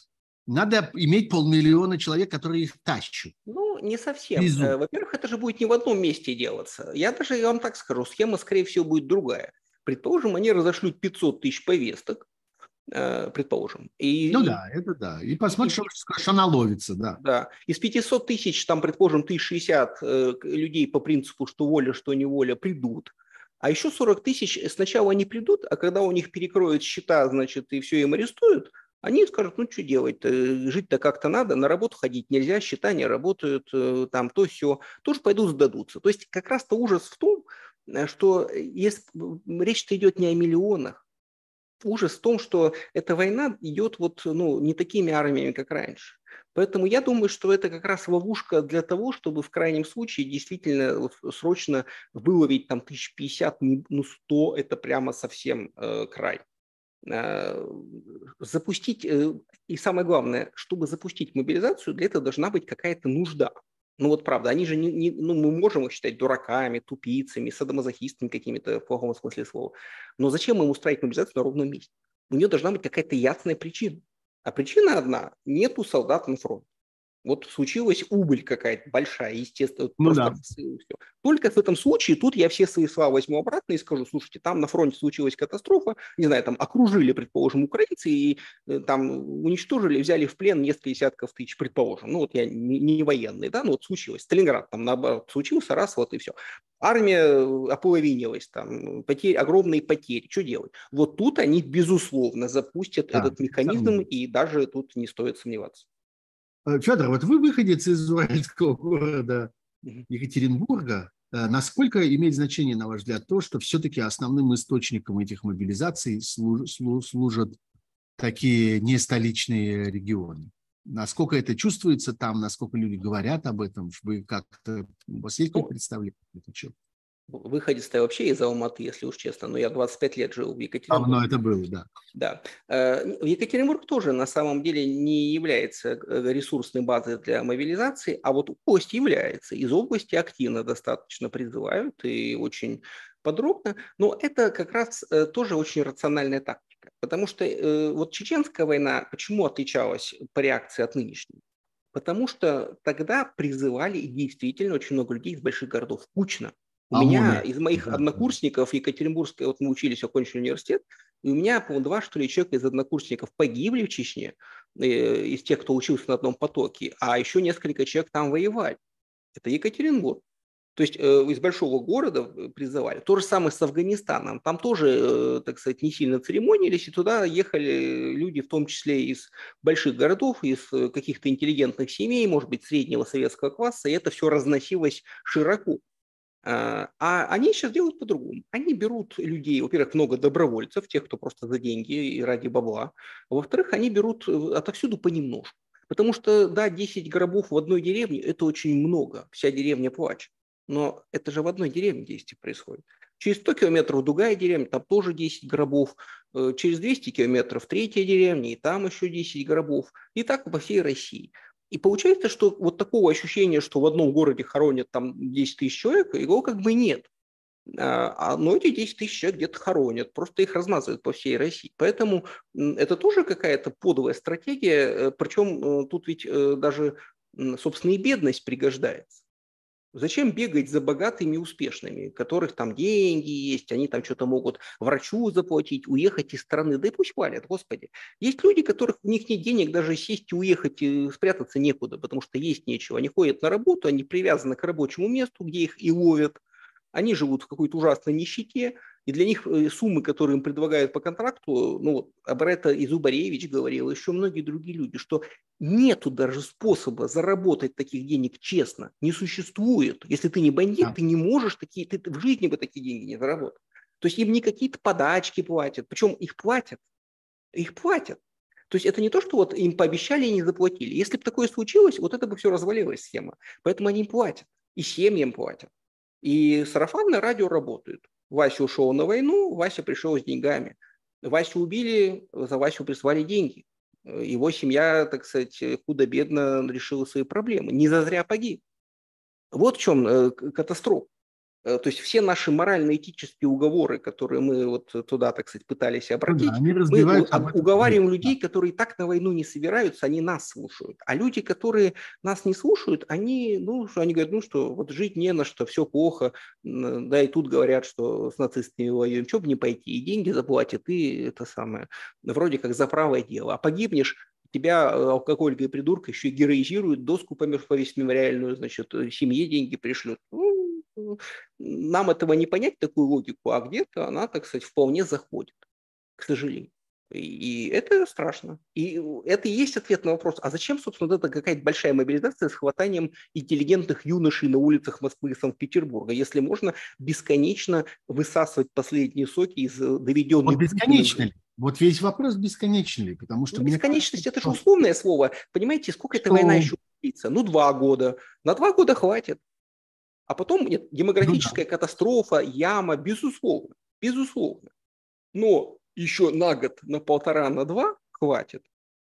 надо иметь полмиллиона человек, которые их тащат. Ну, не совсем. Внизу. Э, во-первых, это же будет не в одном месте делаться. Я даже я вам так скажу, схема, скорее всего, будет другая. Предположим, они разошлют 500 тысяч повесток, э, предположим. И, ну да, это да. И посмотрим, и, что, что наловится, да. Да. Из 500 тысяч, там, предположим, 1060 э, людей по принципу, что воля, что неволя, придут. А еще 40 тысяч сначала они придут, а когда у них перекроют счета, значит, и все им арестуют, они скажут, ну что делать, жить-то как-то надо, на работу ходить нельзя, счета не работают, э, там то все, тоже пойдут сдадутся. То есть как раз-то ужас в том, э, что если, речь-то идет не о миллионах, ужас в том, что эта война идет вот, ну, не такими армиями, как раньше. Поэтому я думаю, что это как раз ловушка для того, чтобы в крайнем случае действительно срочно выловить там 1050, ну 100, это прямо совсем э, край. Э, запустить, э, и самое главное, чтобы запустить мобилизацию, для этого должна быть какая-то нужда. Ну вот правда, они же не, не ну мы можем их считать дураками, тупицами, садомазохистами какими-то в плохом смысле слова. Но зачем им устраивать мобилизацию на ровном месте? У нее должна быть какая-то ясная причина. А причина одна – нету солдат на фронте. Вот случилась убыль какая-то большая, естественно. Ну, да. Только в этом случае тут я все свои слова возьму обратно и скажу, слушайте, там на фронте случилась катастрофа, не знаю, там окружили, предположим, украинцы и э, там уничтожили, взяли в плен несколько десятков тысяч, предположим. Ну вот я не, не военный, да, но вот случилось. Сталинград там наоборот случился, раз, вот и все. Армия ополовинилась, там потери, огромные потери. Что делать? Вот тут они, безусловно, запустят да, этот механизм, и даже тут не стоит сомневаться. Э, Федор, вот вы выходец из уральского города Екатеринбурга. Э, насколько имеет значение, на ваш взгляд, то, что все-таки основным источником этих мобилизаций служат такие не столичные регионы? Насколько это чувствуется там, насколько люди говорят об этом? Вы как-то, у вас есть какое-то ну, представление этот счет? Выходец-то вообще из Алматы, если уж честно, но я 25 лет жил в Екатеринбурге. Давно это было, да. Да. Э, Екатеринбург тоже на самом деле не является э, ресурсной базой для мобилизации, а вот область является. Из области активно достаточно призывают и очень подробно, но это как раз э, тоже очень рациональная тактика, потому что вот чеченская война почему отличалась по реакции от нынешней? Потому что тогда призывали действительно очень много людей из больших городов кучно. У а меня из моих однокурсников Екатеринбургской, вот мы учились, окончили университет, и у меня, по-моему, два, что ли, человека из однокурсников погибли в Чечне, э, из тех, кто учился на одном потоке, а еще несколько человек там воевали. Это Екатеринбург. То есть э, из большого города э, призывали. То же самое с Афганистаном. Там тоже, э, так сказать, не сильно церемонились, и туда ехали люди, в том числе из больших городов, из э, каких-то интеллигентных семей, может быть, среднего советского класса, и это все разносилось широко. А, а они сейчас делают по-другому. Они берут людей, во-первых, много добровольцев, тех, кто просто за деньги и ради бабла. Во-вторых, они берут э, отовсюду понемножку. Потому что, да, 10 гробов в одной деревне – это очень много. Вся деревня плачет. Но это же в одной деревне действие происходит. Через 100 километров другая деревня, там тоже 10 гробов. Э, через 200 километров третья деревня, и там еще 10 гробов. И так по всей России. И получается, что вот такого ощущения, что в одном городе хоронят там 10 тысяч человек, его как бы нет. А, а, но эти 10 тысяч человек где-то хоронят, просто их размазывают по всей России. Поэтому это тоже какая-то подовая стратегия, э, причем э, тут ведь э, даже, собственно, и бедность пригождается. Зачем бегать за богатыми и успешными, у которых там деньги есть, они там что-то могут врачу заплатить, уехать из страны, да и пусть валят, господи. Есть люди, которых у них нет денег даже сесть и уехать, и спрятаться некуда, потому что есть нечего. Они ходят на работу, они привязаны к рабочему месту, где их и ловят, они живут в какой-то ужасной нищете, и для них э, суммы, которые им предлагают по контракту, ну вот об это и Зубаревич говорил, еще многие другие люди, что нету даже способа заработать таких денег честно, не существует. Если ты не бандит, да. ты не можешь такие, ты в жизни бы такие деньги не заработал. То есть им не какие-то подачки платят, причем их платят, их платят. То есть это не то, что вот им пообещали и не заплатили. Если бы такое случилось, вот это бы все развалилась схема. Поэтому они им платят, и семьям платят. И сарафанное радио работает. Вася ушел на войну, Вася пришел с деньгами. Васю убили, за Васю прислали деньги. Его семья, так сказать, худо-бедно решила свои проблемы. Не зазря погиб. Вот в чем э, катастрофа. Э, то есть все наши морально-этические уговоры, которые мы вот туда, так сказать, пытались обратить, ну да, мы уговариваем людей, которые так на войну не собираются, они нас слушают. А люди, которые нас не слушают, они, ну, они говорят, ну что, вот жить не на что, все плохо, да, и тут говорят, что с нацистами воюем, что бы не пойти, и деньги заплатят, и это самое, вроде как за правое дело. А погибнешь, тебя э, алкоголика и придурка еще и героизируют, доску повесить мемориальную, значит, семье деньги пришлют. Ну, нам этого не понять, такую логику, а где-то она, так сказать, вполне заходит, к сожалению. И это страшно. И это и есть ответ на вопрос, а зачем, собственно, вот эта какая-то большая мобилизация с хватанием интеллигентных юношей на улицах Москвы и Санкт-Петербурга, если можно бесконечно высасывать последние соки из доведенных... Вот бесконечно ли? Вот весь вопрос бесконечный ли? Потому что... Ну, бесконечность кажется, – это же условное слово. Понимаете, сколько что... эта война еще длится? Ну, два года. На два года хватит. А потом нет, демографическая ну, да. катастрофа, яма, безусловно, безусловно. Но еще на год, на полтора, на два хватит.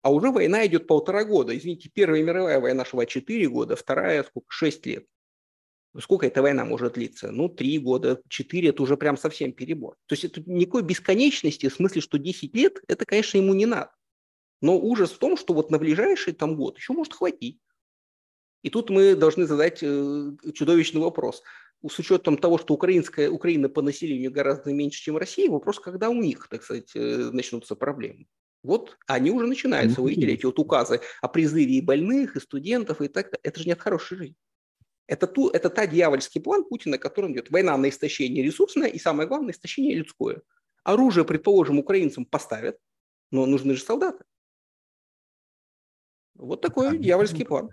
А уже война идет полтора года. Извините, Первая мировая война шла 4 года, вторая сколько? 6 лет. Ну, сколько эта война может длиться? Ну, 3 года, 4 – это уже прям совсем перебор. То есть это никакой бесконечности, в смысле, что 10 лет, это, конечно, ему не надо. Но ужас в том, что вот на ближайший там год еще может хватить. И тут мы должны задать э, чудовищный вопрос. С учетом того, что украинская, Украина по населению гораздо меньше, чем Россия, вопрос, когда у них, так сказать, э, начнутся проблемы. Вот они уже начинаются, вы видели эти вот указы о призыве и больных, и студентов, и так далее. Это же не от хорошей жизни. Это, ту, это та дьявольский план Путина, который идет. Война на истощение ресурсное и, самое главное, истощение людское. Оружие, предположим, украинцам поставят, но нужны же солдаты. Вот такой дьявольский план.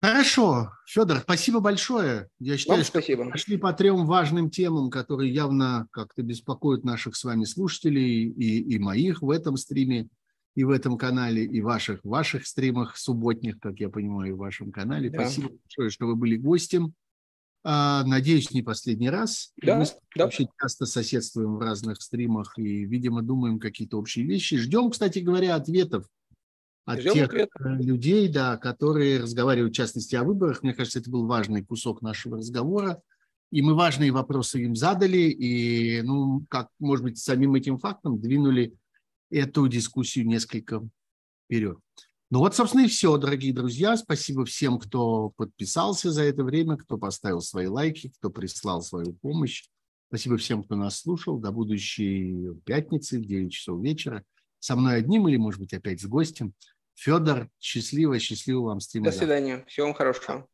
Хорошо, Федор, спасибо большое. Я считаю, Вам спасибо. что пошли по трем важным темам, которые явно как-то беспокоят наших с вами слушателей и, и моих в этом стриме, и в этом канале, и ваших ваших стримах субботних, как я понимаю, в вашем канале. Да. Спасибо большое, что вы были гостем. А, надеюсь, не последний раз. Да, Мы да. вообще часто соседствуем в разных стримах и, видимо, думаем какие-то общие вещи. Ждем, кстати говоря, ответов от Ждем тех ответ. Э, людей, да, которые разговаривают, в частности, о выборах. Мне кажется, это был важный кусок нашего разговора. И мы важные вопросы им задали, и, ну, как, может быть, самим этим фактом двинули эту дискуссию несколько вперед. Ну вот, собственно, и все, дорогие друзья. Спасибо всем, кто подписался за это время, кто поставил свои лайки, кто прислал свою помощь. Спасибо всем, кто нас слушал. До будущей пятницы в 9 часов вечера. Со мной одним или, может быть, опять с гостем. Федор, счастливо, счастливо вам стрима. До свидания. Всего вам хорошего.